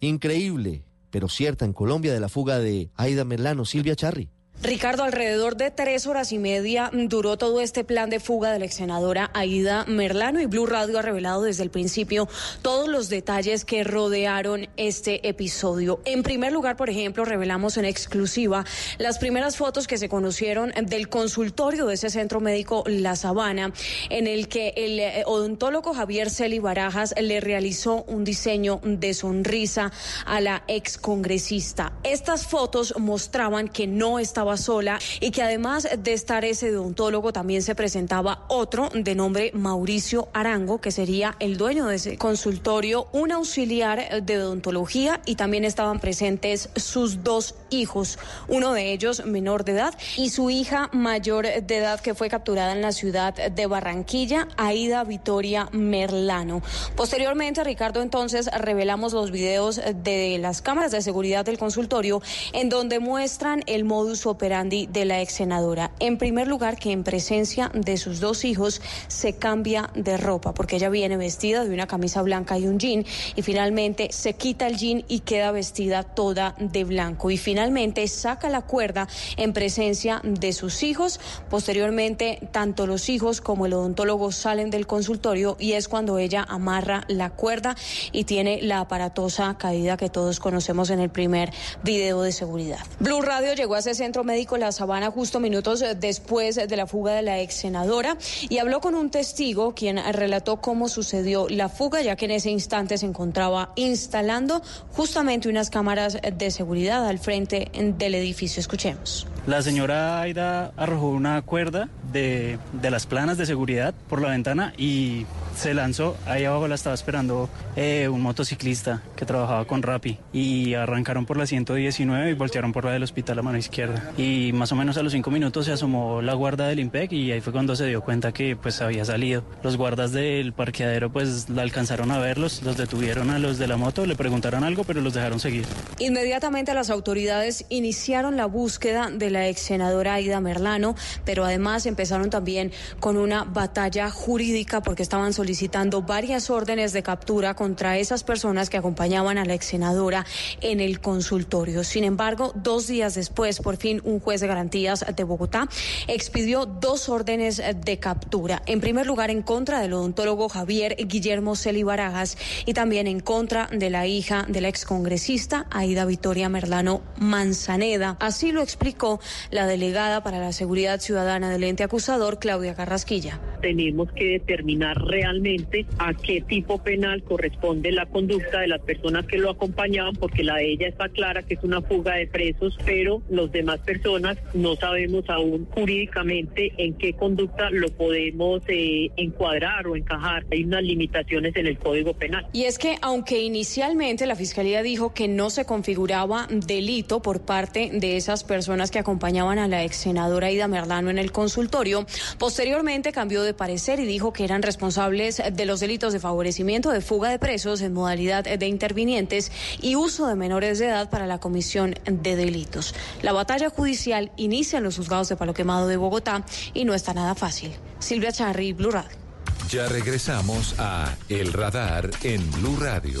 increíble, pero cierta en Colombia, de la fuga de Aida Merlano, Silvia Charri. Ricardo, alrededor de tres horas y media duró todo este plan de fuga de la ex senadora Aida Merlano y Blue Radio ha revelado desde el principio todos los detalles que rodearon este episodio. En primer lugar, por ejemplo, revelamos en exclusiva las primeras fotos que se conocieron del consultorio de ese centro médico La Sabana, en el que el eh, odontólogo Javier Celi Barajas le realizó un diseño de sonrisa a la ex congresista. Estas fotos mostraban que no estaba sola y que además de estar ese odontólogo también se presentaba otro de nombre Mauricio Arango, que sería el dueño de ese consultorio, un auxiliar de odontología y también estaban presentes sus dos hijos, uno de ellos menor de edad y su hija mayor de edad que fue capturada en la ciudad de Barranquilla, Aida Vitoria Merlano. Posteriormente, Ricardo, entonces revelamos los videos de las cámaras de seguridad del consultorio en donde muestran el modus operandi operandi de la ex senadora. En primer lugar, que en presencia de sus dos hijos se cambia de ropa, porque ella viene vestida de una camisa blanca y un jean, y finalmente se quita el jean y queda vestida toda de blanco. Y finalmente saca la cuerda en presencia de sus hijos. Posteriormente, tanto los hijos como el odontólogo salen del consultorio y es cuando ella amarra la cuerda y tiene la aparatosa caída que todos conocemos en el primer video de seguridad. Blue Radio llegó a ese centro médico La Sabana justo minutos eh, después de la fuga de la ex senadora y habló con un testigo quien relató cómo sucedió la fuga, ya que en ese instante se encontraba instalando justamente unas cámaras de seguridad al frente del edificio. Escuchemos. La señora Aida arrojó una cuerda de, de las planas de seguridad por la ventana y se lanzó. Ahí abajo la estaba esperando eh, un motociclista que trabajaba con Rappi y arrancaron por la 119 y voltearon por la del hospital a mano izquierda. Y más o menos a los cinco minutos se asomó la guarda del IMPEC y ahí fue cuando se dio cuenta que pues había salido. Los guardas del parqueadero pues la alcanzaron a verlos, los detuvieron a los de la moto, le preguntaron algo pero los dejaron seguir. Inmediatamente las autoridades iniciaron la búsqueda de la ex senadora Aida Merlano, pero además empezaron también con una batalla jurídica porque estaban solicitando varias órdenes de captura contra esas personas que acompañaban a la ex senadora en el consultorio. Sin embargo, dos días después, por fin, un juez de garantías de Bogotá expidió dos órdenes de captura. En primer lugar, en contra del odontólogo Javier Guillermo Celi Barajas y también en contra de la hija de la excongresista Aida Victoria Merlano Manzaneda. Así lo explicó la delegada para la seguridad ciudadana del ente acusador, Claudia Carrasquilla. Tenemos que determinar realmente a qué tipo penal corresponde la conducta de las personas que lo acompañaban, porque la de ella está clara que es una fuga de presos, pero los demás personas no sabemos aún jurídicamente en qué conducta lo podemos eh, encuadrar o encajar. Hay unas limitaciones en el Código Penal. Y es que aunque inicialmente la Fiscalía dijo que no se configuraba delito por parte de esas personas que acompañaban a la ex senadora Ida Merlano en el consultorio, posteriormente cambió de parecer y dijo que eran responsables de los delitos de favorecimiento de fuga de presos en modalidad de intervinientes y uso de menores de edad para la comisión de delitos. La batalla judicial inicia en los juzgados de Palo Quemado de Bogotá y no está nada fácil. Silvia Charri, Blue Radio. Ya regresamos a El Radar en Blue Radio.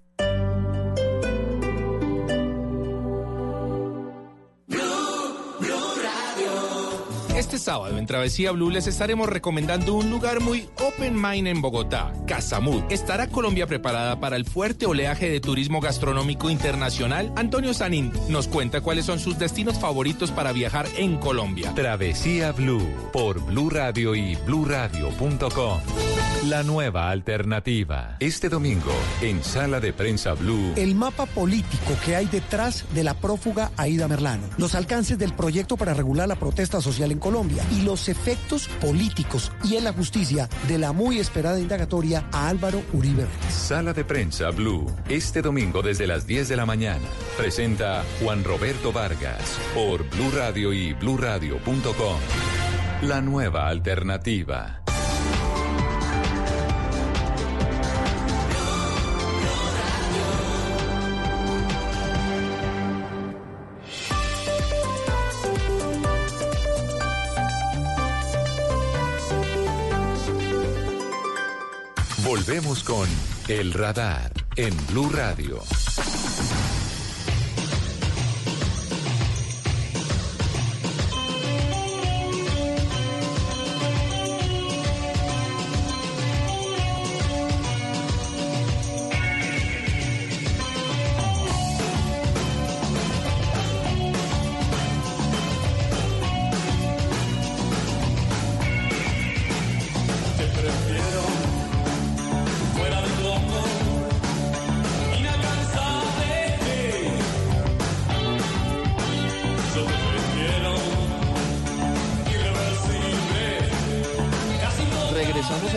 Sábado en Travesía Blue les estaremos recomendando un lugar muy open mind en Bogotá, Casamud. ¿Estará Colombia preparada para el fuerte oleaje de turismo gastronómico internacional? Antonio Sanín nos cuenta cuáles son sus destinos favoritos para viajar en Colombia. Travesía Blue por Blue Radio y bluradio.com. La nueva alternativa. Este domingo, en Sala de Prensa Blue. El mapa político que hay detrás de la prófuga Aida Merlano. Los alcances del proyecto para regular la protesta social en Colombia. Y los efectos políticos y en la justicia de la muy esperada indagatoria a Álvaro Uribe. Sala de Prensa Blue. Este domingo desde las 10 de la mañana. Presenta Juan Roberto Vargas por Blue Radio y bluradio.com. La nueva alternativa. Volvemos con El Radar en Blue Radio.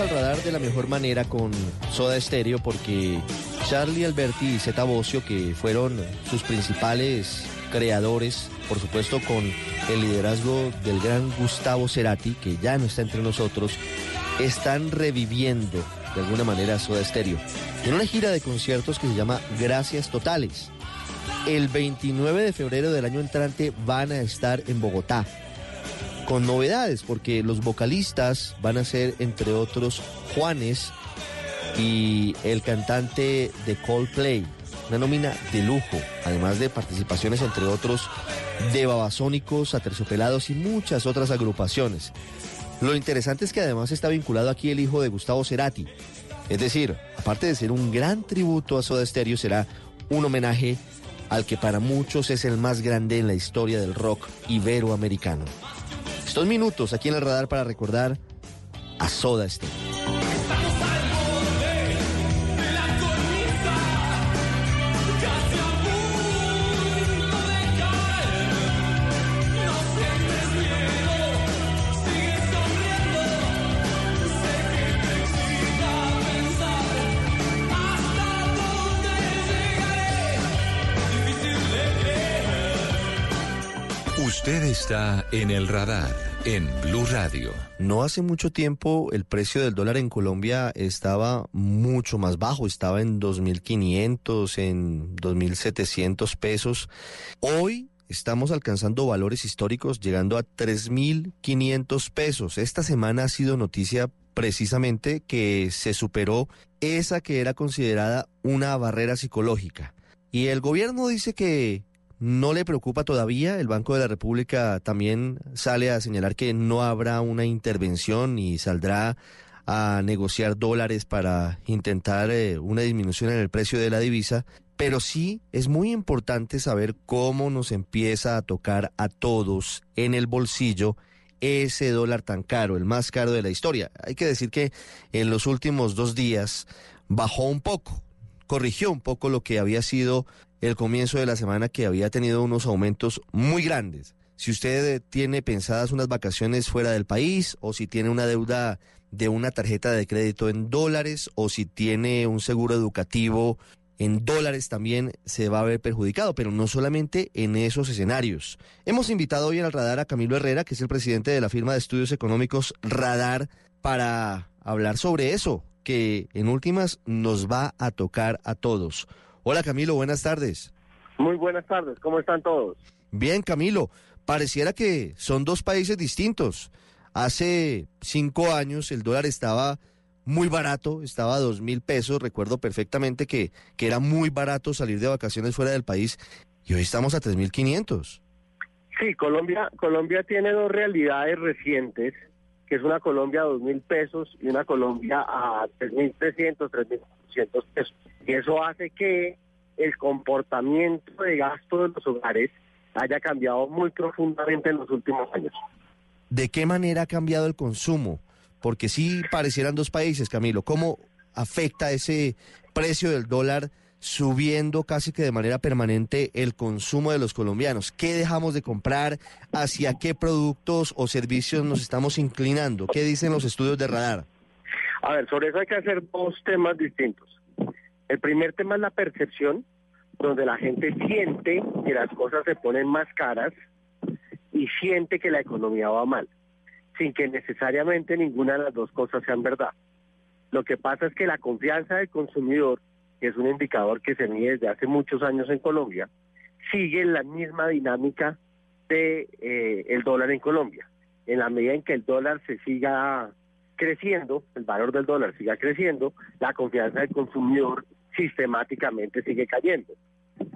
Radar de la mejor manera con Soda Stereo porque Charlie Alberti y Zeta Bocio, que fueron sus principales creadores, por supuesto con el liderazgo del gran Gustavo Cerati, que ya no está entre nosotros, están reviviendo de alguna manera Soda Stereo en una gira de conciertos que se llama Gracias Totales. El 29 de febrero del año entrante van a estar en Bogotá con novedades, porque los vocalistas van a ser, entre otros, Juanes y el cantante de Coldplay. Una nómina de lujo, además de participaciones, entre otros, de Babasónicos, Aterciopelados y muchas otras agrupaciones. Lo interesante es que además está vinculado aquí el hijo de Gustavo Cerati. Es decir, aparte de ser un gran tributo a Soda Stereo, será un homenaje al que para muchos es el más grande en la historia del rock iberoamericano. Estos minutos aquí en el radar para recordar a Soda Stereo. Está en el radar en Blue Radio. No hace mucho tiempo el precio del dólar en Colombia estaba mucho más bajo, estaba en 2.500, en 2.700 pesos. Hoy estamos alcanzando valores históricos llegando a 3.500 pesos. Esta semana ha sido noticia precisamente que se superó esa que era considerada una barrera psicológica. Y el gobierno dice que no le preocupa todavía. El Banco de la República también sale a señalar que no habrá una intervención y saldrá a negociar dólares para intentar eh, una disminución en el precio de la divisa. Pero sí es muy importante saber cómo nos empieza a tocar a todos en el bolsillo ese dólar tan caro, el más caro de la historia. Hay que decir que en los últimos dos días bajó un poco, corrigió un poco lo que había sido el comienzo de la semana que había tenido unos aumentos muy grandes. Si usted eh, tiene pensadas unas vacaciones fuera del país o si tiene una deuda de una tarjeta de crédito en dólares o si tiene un seguro educativo en dólares también se va a ver perjudicado, pero no solamente en esos escenarios. Hemos invitado hoy al radar a Camilo Herrera, que es el presidente de la firma de estudios económicos Radar, para hablar sobre eso, que en últimas nos va a tocar a todos. Hola Camilo, buenas tardes. Muy buenas tardes, ¿cómo están todos? Bien, Camilo, pareciera que son dos países distintos. Hace cinco años el dólar estaba muy barato, estaba a dos mil pesos. Recuerdo perfectamente que, que era muy barato salir de vacaciones fuera del país y hoy estamos a tres mil quinientos. Sí, Colombia, Colombia tiene dos realidades recientes, que es una Colombia a dos mil pesos y una Colombia a tres mil trescientos, tres mil cuatrocientos pesos. Y eso hace que el comportamiento de gasto de los hogares haya cambiado muy profundamente en los últimos años. ¿De qué manera ha cambiado el consumo? porque sí parecieran dos países, Camilo. ¿Cómo afecta ese precio del dólar subiendo casi que de manera permanente el consumo de los colombianos? ¿Qué dejamos de comprar? ¿Hacia qué productos o servicios nos estamos inclinando? ¿Qué dicen los estudios de radar? A ver, sobre eso hay que hacer dos temas distintos. El primer tema es la percepción, donde la gente siente que las cosas se ponen más caras y siente que la economía va mal, sin que necesariamente ninguna de las dos cosas sean verdad. Lo que pasa es que la confianza del consumidor, que es un indicador que se mide desde hace muchos años en Colombia, sigue la misma dinámica de eh, el dólar en Colombia. En la medida en que el dólar se siga creciendo, el valor del dólar siga creciendo, la confianza del consumidor sistemáticamente sigue cayendo.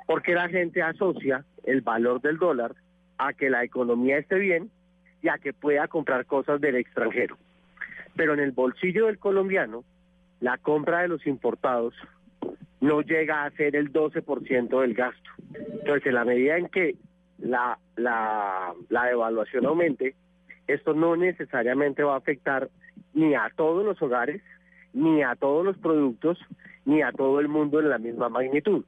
Porque la gente asocia el valor del dólar a que la economía esté bien y a que pueda comprar cosas del extranjero. Pero en el bolsillo del colombiano, la compra de los importados no llega a ser el 12% del gasto. Entonces, en la medida en que la, la, la devaluación aumente, esto no necesariamente va a afectar ni a todos los hogares, ni a todos los productos, ni a todo el mundo en la misma magnitud.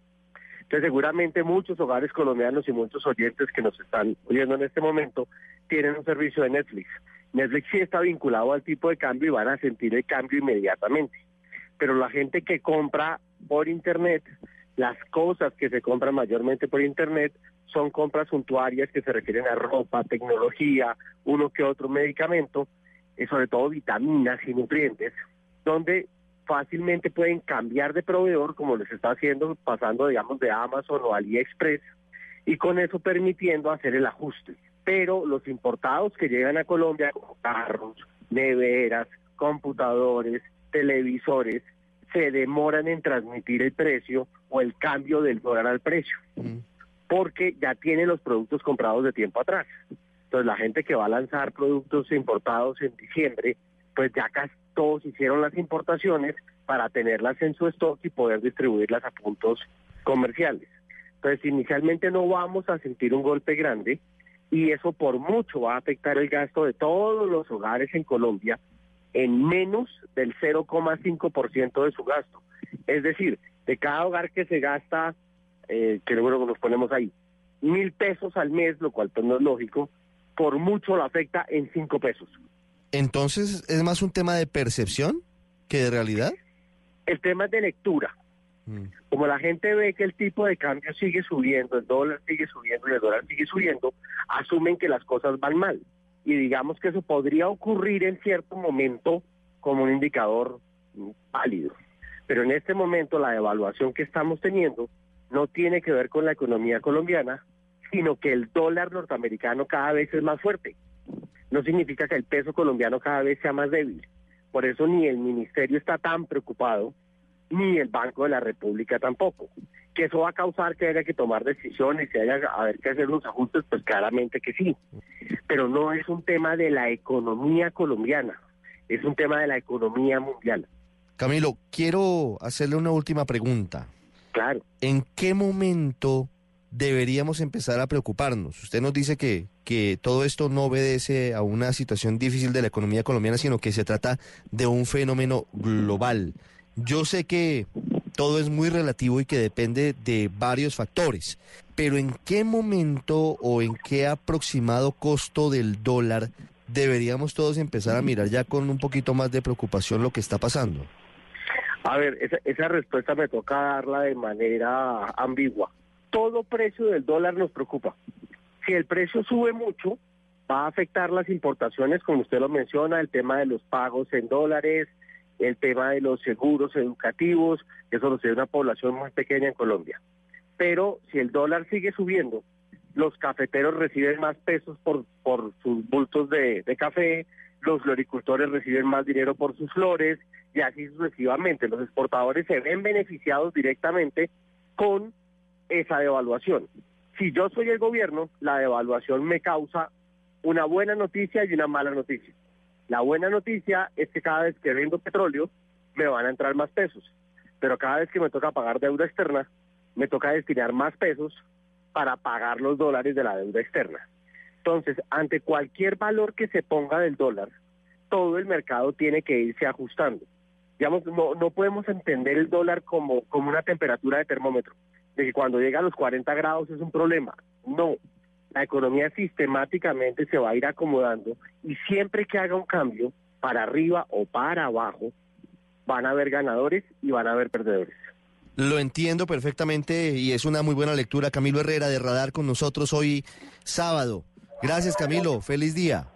Entonces seguramente muchos hogares colombianos y muchos oyentes que nos están oyendo en este momento tienen un servicio de Netflix. Netflix sí está vinculado al tipo de cambio y van a sentir el cambio inmediatamente. Pero la gente que compra por Internet, las cosas que se compran mayormente por Internet son compras suntuarias que se refieren a ropa, tecnología, uno que otro medicamento, y sobre todo vitaminas y nutrientes, donde fácilmente pueden cambiar de proveedor, como les está haciendo, pasando, digamos, de Amazon o AliExpress, y con eso permitiendo hacer el ajuste. Pero los importados que llegan a Colombia, como carros, neveras, computadores, televisores, se demoran en transmitir el precio o el cambio del dólar al precio, porque ya tienen los productos comprados de tiempo atrás. Entonces la gente que va a lanzar productos importados en diciembre, pues ya casi todos hicieron las importaciones para tenerlas en su stock y poder distribuirlas a puntos comerciales. Entonces inicialmente no vamos a sentir un golpe grande y eso por mucho va a afectar el gasto de todos los hogares en Colombia en menos del 0,5% de su gasto. Es decir, de cada hogar que se gasta, eh, que luego nos ponemos ahí, mil pesos al mes, lo cual pues no es lógico, por mucho lo afecta en cinco pesos. Entonces, ¿es más un tema de percepción que de realidad? El tema es de lectura. Mm. Como la gente ve que el tipo de cambio sigue subiendo, el dólar sigue subiendo y el dólar sigue subiendo, asumen que las cosas van mal. Y digamos que eso podría ocurrir en cierto momento como un indicador válido. Pero en este momento la devaluación que estamos teniendo no tiene que ver con la economía colombiana, sino que el dólar norteamericano cada vez es más fuerte. No significa que el peso colombiano cada vez sea más débil. Por eso ni el ministerio está tan preocupado, ni el Banco de la República tampoco. Que eso va a causar que haya que tomar decisiones, que haya a ver que hacer unos ajustes, pues claramente que sí. Pero no es un tema de la economía colombiana, es un tema de la economía mundial. Camilo, quiero hacerle una última pregunta. Claro. ¿En qué momento deberíamos empezar a preocuparnos? Usted nos dice que, que todo esto no obedece a una situación difícil de la economía colombiana, sino que se trata de un fenómeno global. Yo sé que todo es muy relativo y que depende de varios factores, pero ¿en qué momento o en qué aproximado costo del dólar deberíamos todos empezar a mirar ya con un poquito más de preocupación lo que está pasando? A ver, esa, esa respuesta me toca darla de manera ambigua todo precio del dólar nos preocupa. Si el precio sube mucho, va a afectar las importaciones, como usted lo menciona, el tema de los pagos en dólares, el tema de los seguros educativos, eso lo tiene una población muy pequeña en Colombia. Pero si el dólar sigue subiendo, los cafeteros reciben más pesos por, por sus bultos de, de café, los floricultores reciben más dinero por sus flores y así sucesivamente. Los exportadores se ven beneficiados directamente con esa devaluación. Si yo soy el gobierno, la devaluación me causa una buena noticia y una mala noticia. La buena noticia es que cada vez que vendo petróleo me van a entrar más pesos, pero cada vez que me toca pagar deuda externa, me toca destinar más pesos para pagar los dólares de la deuda externa. Entonces, ante cualquier valor que se ponga del dólar, todo el mercado tiene que irse ajustando. Digamos, no, no podemos entender el dólar como, como una temperatura de termómetro, de que cuando llega a los 40 grados es un problema. No, la economía sistemáticamente se va a ir acomodando y siempre que haga un cambio, para arriba o para abajo, van a haber ganadores y van a haber perdedores. Lo entiendo perfectamente y es una muy buena lectura. Camilo Herrera de Radar con nosotros hoy sábado. Gracias Camilo, feliz día.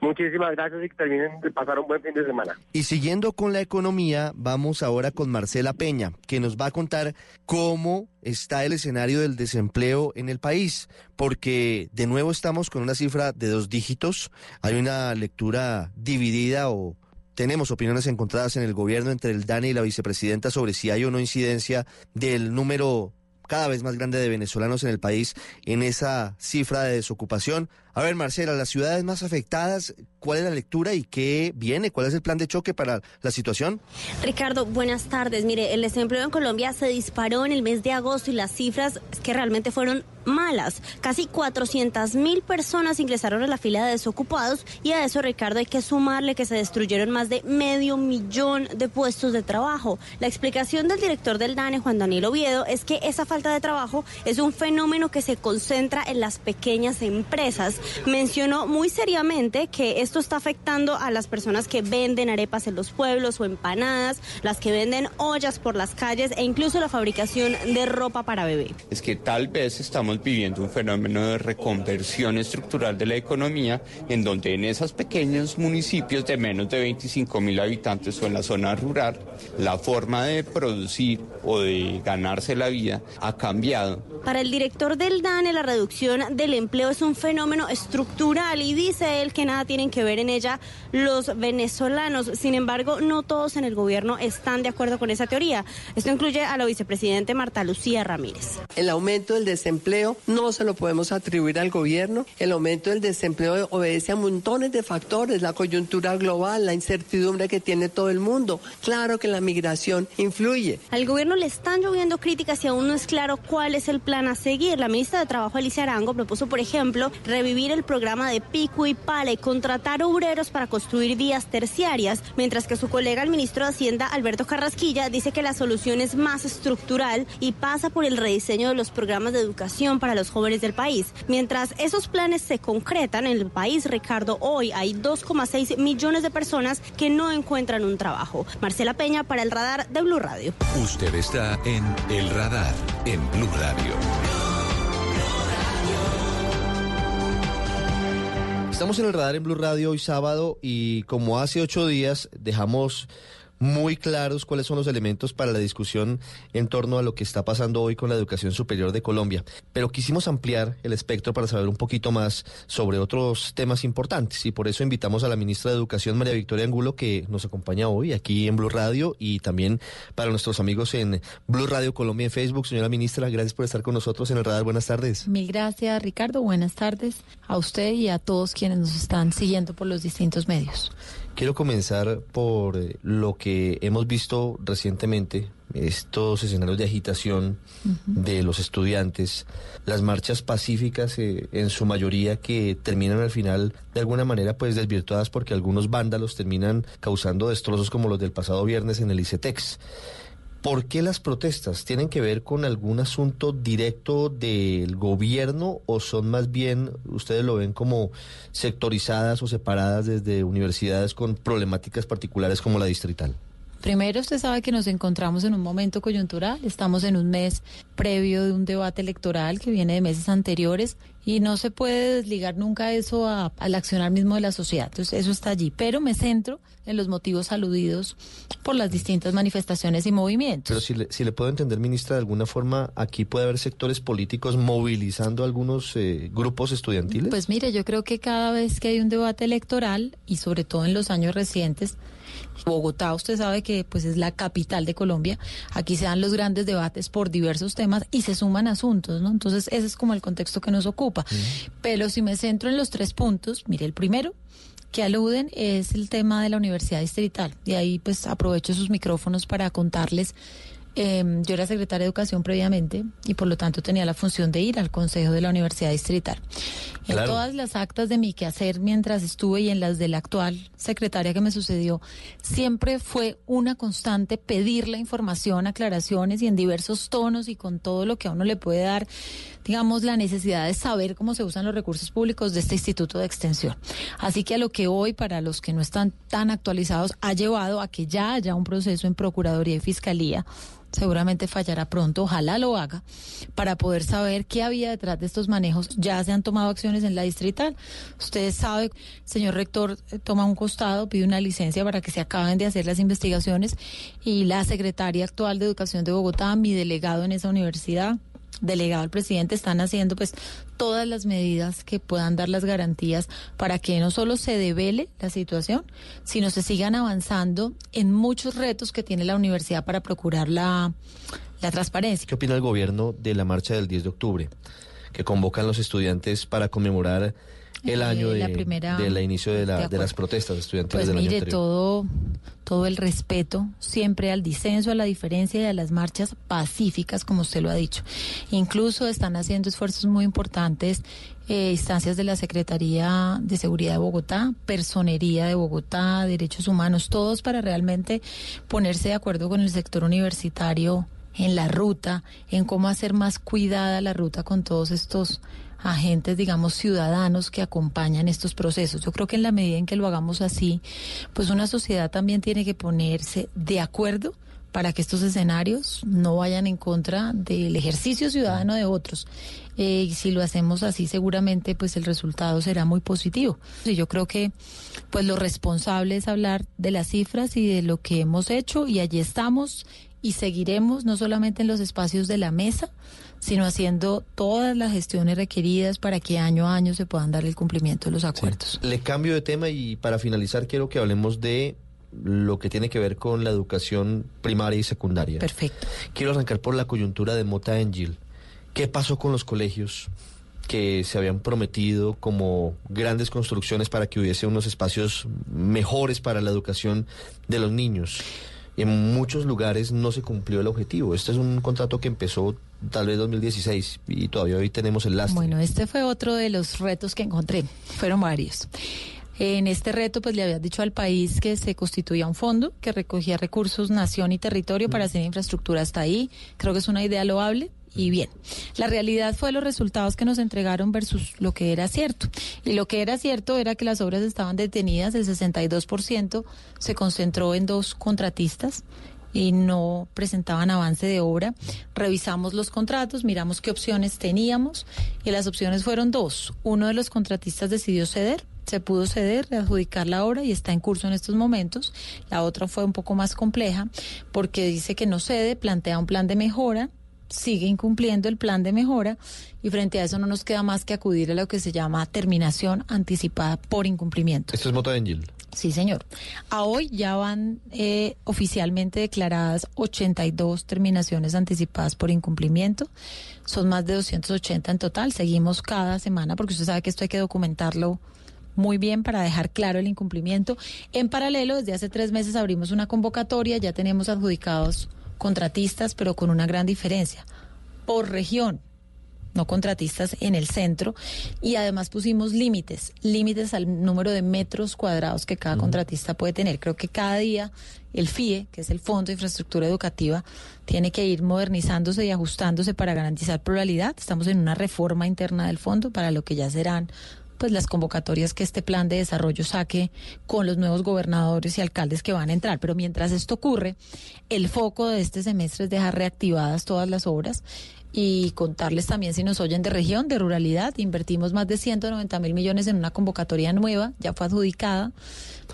Muchísimas gracias y que terminen de pasar un buen fin de semana. Y siguiendo con la economía, vamos ahora con Marcela Peña, que nos va a contar cómo está el escenario del desempleo en el país, porque de nuevo estamos con una cifra de dos dígitos, hay una lectura dividida o tenemos opiniones encontradas en el gobierno entre el DANE y la vicepresidenta sobre si hay o no incidencia del número cada vez más grande de venezolanos en el país en esa cifra de desocupación. A ver, Marcela, las ciudades más afectadas, ¿cuál es la lectura y qué viene? ¿Cuál es el plan de choque para la situación? Ricardo, buenas tardes. Mire, el desempleo en Colombia se disparó en el mes de agosto y las cifras que realmente fueron malas. Casi 400 mil personas ingresaron a la fila de desocupados y a eso, Ricardo, hay que sumarle que se destruyeron más de medio millón de puestos de trabajo. La explicación del director del DANE, Juan Daniel Oviedo, es que esa falta de trabajo es un fenómeno que se concentra en las pequeñas empresas mencionó muy seriamente que esto está afectando a las personas que venden arepas en los pueblos o empanadas, las que venden ollas por las calles e incluso la fabricación de ropa para bebé. Es que tal vez estamos viviendo un fenómeno de reconversión estructural de la economía en donde en esos pequeños municipios de menos de 25 mil habitantes o en la zona rural, la forma de producir o de ganarse la vida ha cambiado. Para el director del DANE, la reducción del empleo es un fenómeno estructural y dice él que nada tienen que ver en ella los venezolanos. Sin embargo, no todos en el gobierno están de acuerdo con esa teoría. Esto incluye a la vicepresidente Marta Lucía Ramírez. El aumento del desempleo no se lo podemos atribuir al gobierno. El aumento del desempleo obedece a montones de factores, la coyuntura global, la incertidumbre que tiene todo el mundo. Claro que la migración influye. Al gobierno le están lloviendo críticas y aún no es claro cuál es el plan a seguir. La ministra de Trabajo, Alicia Arango, propuso, por ejemplo, revivir el programa de pico y pala y contratar obreros para construir vías terciarias, mientras que su colega, el ministro de Hacienda, Alberto Carrasquilla, dice que la solución es más estructural y pasa por el rediseño de los programas de educación para los jóvenes del país. Mientras esos planes se concretan en el país, Ricardo, hoy hay 2,6 millones de personas que no encuentran un trabajo. Marcela Peña para el radar de Blue Radio. Usted está en El Radar en Blue Radio. Estamos en el radar en Blue Radio hoy sábado y como hace ocho días dejamos muy claros cuáles son los elementos para la discusión en torno a lo que está pasando hoy con la educación superior de Colombia. Pero quisimos ampliar el espectro para saber un poquito más sobre otros temas importantes y por eso invitamos a la ministra de Educación, María Victoria Angulo, que nos acompaña hoy aquí en Blue Radio y también para nuestros amigos en Blue Radio Colombia en Facebook. Señora ministra, gracias por estar con nosotros en el radar. Buenas tardes. Mil gracias, Ricardo. Buenas tardes a usted y a todos quienes nos están siguiendo por los distintos medios. Quiero comenzar por eh, lo que hemos visto recientemente, estos escenarios de agitación de los estudiantes, las marchas pacíficas eh, en su mayoría que terminan al final de alguna manera pues desvirtuadas porque algunos vándalos terminan causando destrozos como los del pasado viernes en el ICETEX. ¿Por qué las protestas? ¿Tienen que ver con algún asunto directo del gobierno o son más bien, ustedes lo ven como sectorizadas o separadas desde universidades con problemáticas particulares como la distrital? Primero, usted sabe que nos encontramos en un momento coyuntural, estamos en un mes previo de un debate electoral que viene de meses anteriores y no se puede desligar nunca eso al accionar mismo de la sociedad. Entonces, eso está allí. Pero me centro en los motivos aludidos por las distintas manifestaciones y movimientos. Pero si le, si le puedo entender, ministra, de alguna forma, aquí puede haber sectores políticos movilizando algunos eh, grupos estudiantiles. Pues mire, yo creo que cada vez que hay un debate electoral, y sobre todo en los años recientes, Bogotá, usted sabe que pues es la capital de Colombia. Aquí se dan los grandes debates por diversos temas y se suman asuntos, ¿no? Entonces, ese es como el contexto que nos ocupa. Pero si me centro en los tres puntos, mire, el primero que aluden es el tema de la Universidad Distrital. Y ahí pues aprovecho sus micrófonos para contarles Em, yo era secretaria de Educación previamente y por lo tanto tenía la función de ir al Consejo de la Universidad Distrital. En todas las actas de mi quehacer mientras estuve y en las de la actual secretaria que me sucedió, siempre fue una constante pedir la información, aclaraciones y en diversos tonos y con todo lo que a uno le puede dar, digamos, la necesidad de saber cómo se usan los recursos públicos de este Instituto de Extensión. Así que a lo que hoy, para los que no están tan actualizados, ha llevado a que ya haya un proceso en Procuraduría y Fiscalía seguramente fallará pronto, ojalá lo haga, para poder saber qué había detrás de estos manejos. Ya se han tomado acciones en la distrital. Ustedes saben, señor rector eh, toma un costado, pide una licencia para que se acaben de hacer las investigaciones y la secretaria actual de Educación de Bogotá, mi delegado en esa universidad, delegado al presidente están haciendo pues todas las medidas que puedan dar las garantías para que no solo se devele la situación, sino se sigan avanzando en muchos retos que tiene la universidad para procurar la, la transparencia. ¿Qué opina el gobierno de la marcha del 10 de octubre que convocan los estudiantes para conmemorar el año de, la del inicio de, la, de, las protestas estudiantiles pues del mire, año anterior. todo, todo el respeto siempre al disenso, a la diferencia y a las marchas pacíficas, como usted lo ha dicho. Incluso están haciendo esfuerzos muy importantes eh, instancias de la Secretaría de Seguridad de Bogotá, Personería de Bogotá, Derechos Humanos, todos para realmente ponerse de acuerdo con el sector universitario en la ruta, en cómo hacer más cuidada la ruta con todos estos agentes, digamos, ciudadanos que acompañan estos procesos. Yo creo que en la medida en que lo hagamos así, pues una sociedad también tiene que ponerse de acuerdo para que estos escenarios no vayan en contra del ejercicio ciudadano de otros. Eh, y si lo hacemos así, seguramente pues el resultado será muy positivo. Y yo creo que pues lo responsable es hablar de las cifras y de lo que hemos hecho y allí estamos y seguiremos no solamente en los espacios de la mesa, sino haciendo todas las gestiones requeridas para que año a año se puedan dar el cumplimiento de los acuerdos. Le cambio de tema y para finalizar quiero que hablemos de lo que tiene que ver con la educación primaria y secundaria. Perfecto. Quiero arrancar por la coyuntura de Mota Angel. ¿Qué pasó con los colegios que se habían prometido como grandes construcciones para que hubiese unos espacios mejores para la educación de los niños? En muchos lugares no se cumplió el objetivo. Este es un contrato que empezó tal vez 2016 y todavía hoy tenemos el lastre. Bueno, este fue otro de los retos que encontré. Fueron varios. En este reto, pues le había dicho al país que se constituía un fondo que recogía recursos, nación y territorio para hacer infraestructura hasta ahí. Creo que es una idea loable y bien. La realidad fue los resultados que nos entregaron versus lo que era cierto. Y lo que era cierto era que las obras estaban detenidas, el 62% se concentró en dos contratistas y no presentaban avance de obra. Revisamos los contratos, miramos qué opciones teníamos y las opciones fueron dos. Uno de los contratistas decidió ceder, se pudo ceder, readjudicar la obra y está en curso en estos momentos. La otra fue un poco más compleja porque dice que no cede, plantea un plan de mejora sigue incumpliendo el plan de mejora y frente a eso no nos queda más que acudir a lo que se llama terminación anticipada por incumplimiento. Esto es Mota Angel. Sí, señor. A hoy ya van eh, oficialmente declaradas 82 terminaciones anticipadas por incumplimiento. Son más de 280 en total. Seguimos cada semana porque usted sabe que esto hay que documentarlo muy bien para dejar claro el incumplimiento. En paralelo, desde hace tres meses abrimos una convocatoria, ya tenemos adjudicados contratistas, pero con una gran diferencia. Por región, no contratistas en el centro, y además pusimos límites, límites al número de metros cuadrados que cada contratista puede tener. Creo que cada día el FIE, que es el Fondo de Infraestructura Educativa, tiene que ir modernizándose y ajustándose para garantizar pluralidad. Estamos en una reforma interna del fondo para lo que ya serán pues las convocatorias que este plan de desarrollo saque con los nuevos gobernadores y alcaldes que van a entrar. Pero mientras esto ocurre, el foco de este semestre es dejar reactivadas todas las obras y contarles también si nos oyen de región, de ruralidad. Invertimos más de 190 mil millones en una convocatoria nueva, ya fue adjudicada,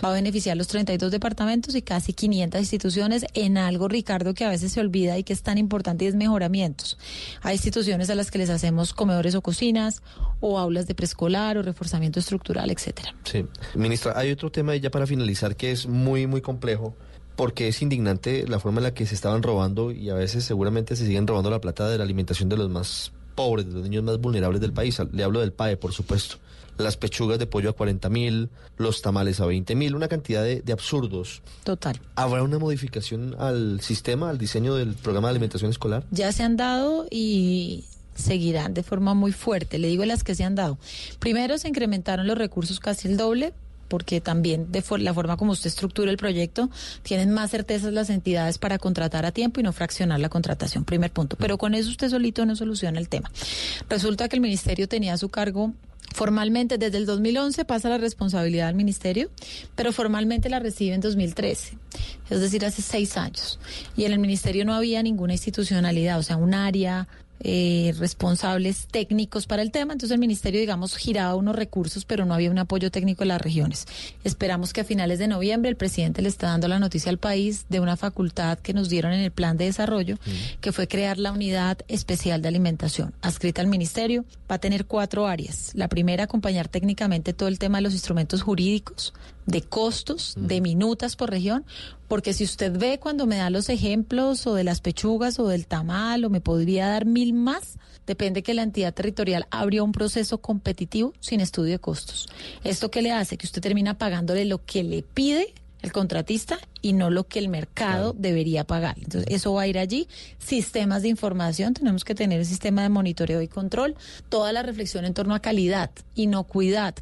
va a beneficiar los 32 departamentos y casi 500 instituciones en algo, Ricardo, que a veces se olvida y que es tan importante y es mejoramientos. Hay instituciones a las que les hacemos comedores o cocinas o aulas de preescolar o reforzamiento estructural, etcétera. Sí, ministra, hay otro tema ya para finalizar que es muy, muy complejo porque es indignante la forma en la que se estaban robando y a veces seguramente se siguen robando la plata de la alimentación de los más pobres, de los niños más vulnerables del país. Le hablo del PAE, por supuesto. Las pechugas de pollo a 40 mil, los tamales a 20 mil, una cantidad de, de, absurdos. Total. ¿Habrá una modificación al sistema, al diseño del programa de alimentación escolar? Ya se han dado y seguirán de forma muy fuerte. Le digo las que se han dado. Primero, se incrementaron los recursos casi el doble porque también de la forma como usted estructura el proyecto, tienen más certezas las entidades para contratar a tiempo y no fraccionar la contratación. Primer punto. Pero con eso usted solito no soluciona el tema. Resulta que el ministerio tenía a su cargo Formalmente, desde el 2011 pasa la responsabilidad al ministerio, pero formalmente la recibe en 2013, es decir, hace seis años. Y en el ministerio no había ninguna institucionalidad, o sea, un área eh, responsables técnicos para el tema. Entonces el ministerio, digamos, giraba unos recursos, pero no había un apoyo técnico en las regiones. Esperamos que a finales de noviembre el presidente le está dando la noticia al país de una facultad que nos dieron en el plan de desarrollo, que fue crear la unidad especial de alimentación, adscrita al ministerio. Va a tener cuatro áreas. La primera, acompañar técnicamente todo el tema de los instrumentos jurídicos, de costos, de minutas por región, porque si usted ve cuando me da los ejemplos o de las pechugas o del tamal o me podría dar mil más, depende que la entidad territorial abrió un proceso competitivo sin estudio de costos. ¿Esto qué le hace? Que usted termina pagándole lo que le pide el contratista y no lo que el mercado debería pagar. Entonces, eso va a ir allí. Sistemas de información, tenemos que tener el sistema de monitoreo y control, toda la reflexión en torno a calidad, inocuidad,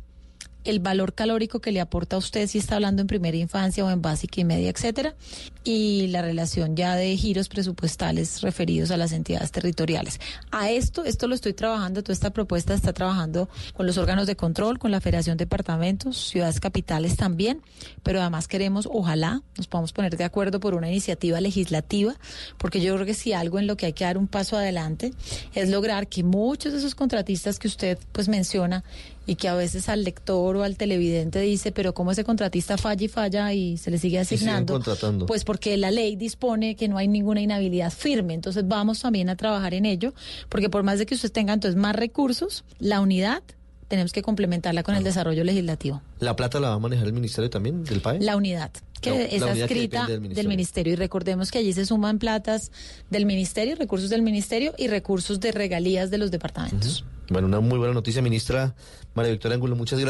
el valor calórico que le aporta a usted si está hablando en primera infancia o en básica y media, etcétera, y la relación ya de giros presupuestales referidos a las entidades territoriales. A esto, esto lo estoy trabajando, toda esta propuesta está trabajando con los órganos de control, con la Federación de Departamentos, ciudades capitales también, pero además queremos, ojalá, nos podamos poner de acuerdo por una iniciativa legislativa, porque yo creo que si algo en lo que hay que dar un paso adelante es lograr que muchos de esos contratistas que usted pues menciona y que a veces al lector o al televidente dice, pero ¿cómo ese contratista falla y falla y se le sigue asignando? Pues porque la ley dispone que no hay ninguna inhabilidad firme. Entonces vamos también a trabajar en ello, porque por más de que usted tenga entonces más recursos, la unidad tenemos que complementarla con el desarrollo legislativo. ¿La plata la va a manejar el ministerio también del país? La unidad que es escrita del ministerio. Y recordemos que allí se suman platas del ministerio, recursos del ministerio y recursos de regalías de los departamentos. Bueno, una muy buena noticia, ministra María Victoria Angulo. Muchas gracias.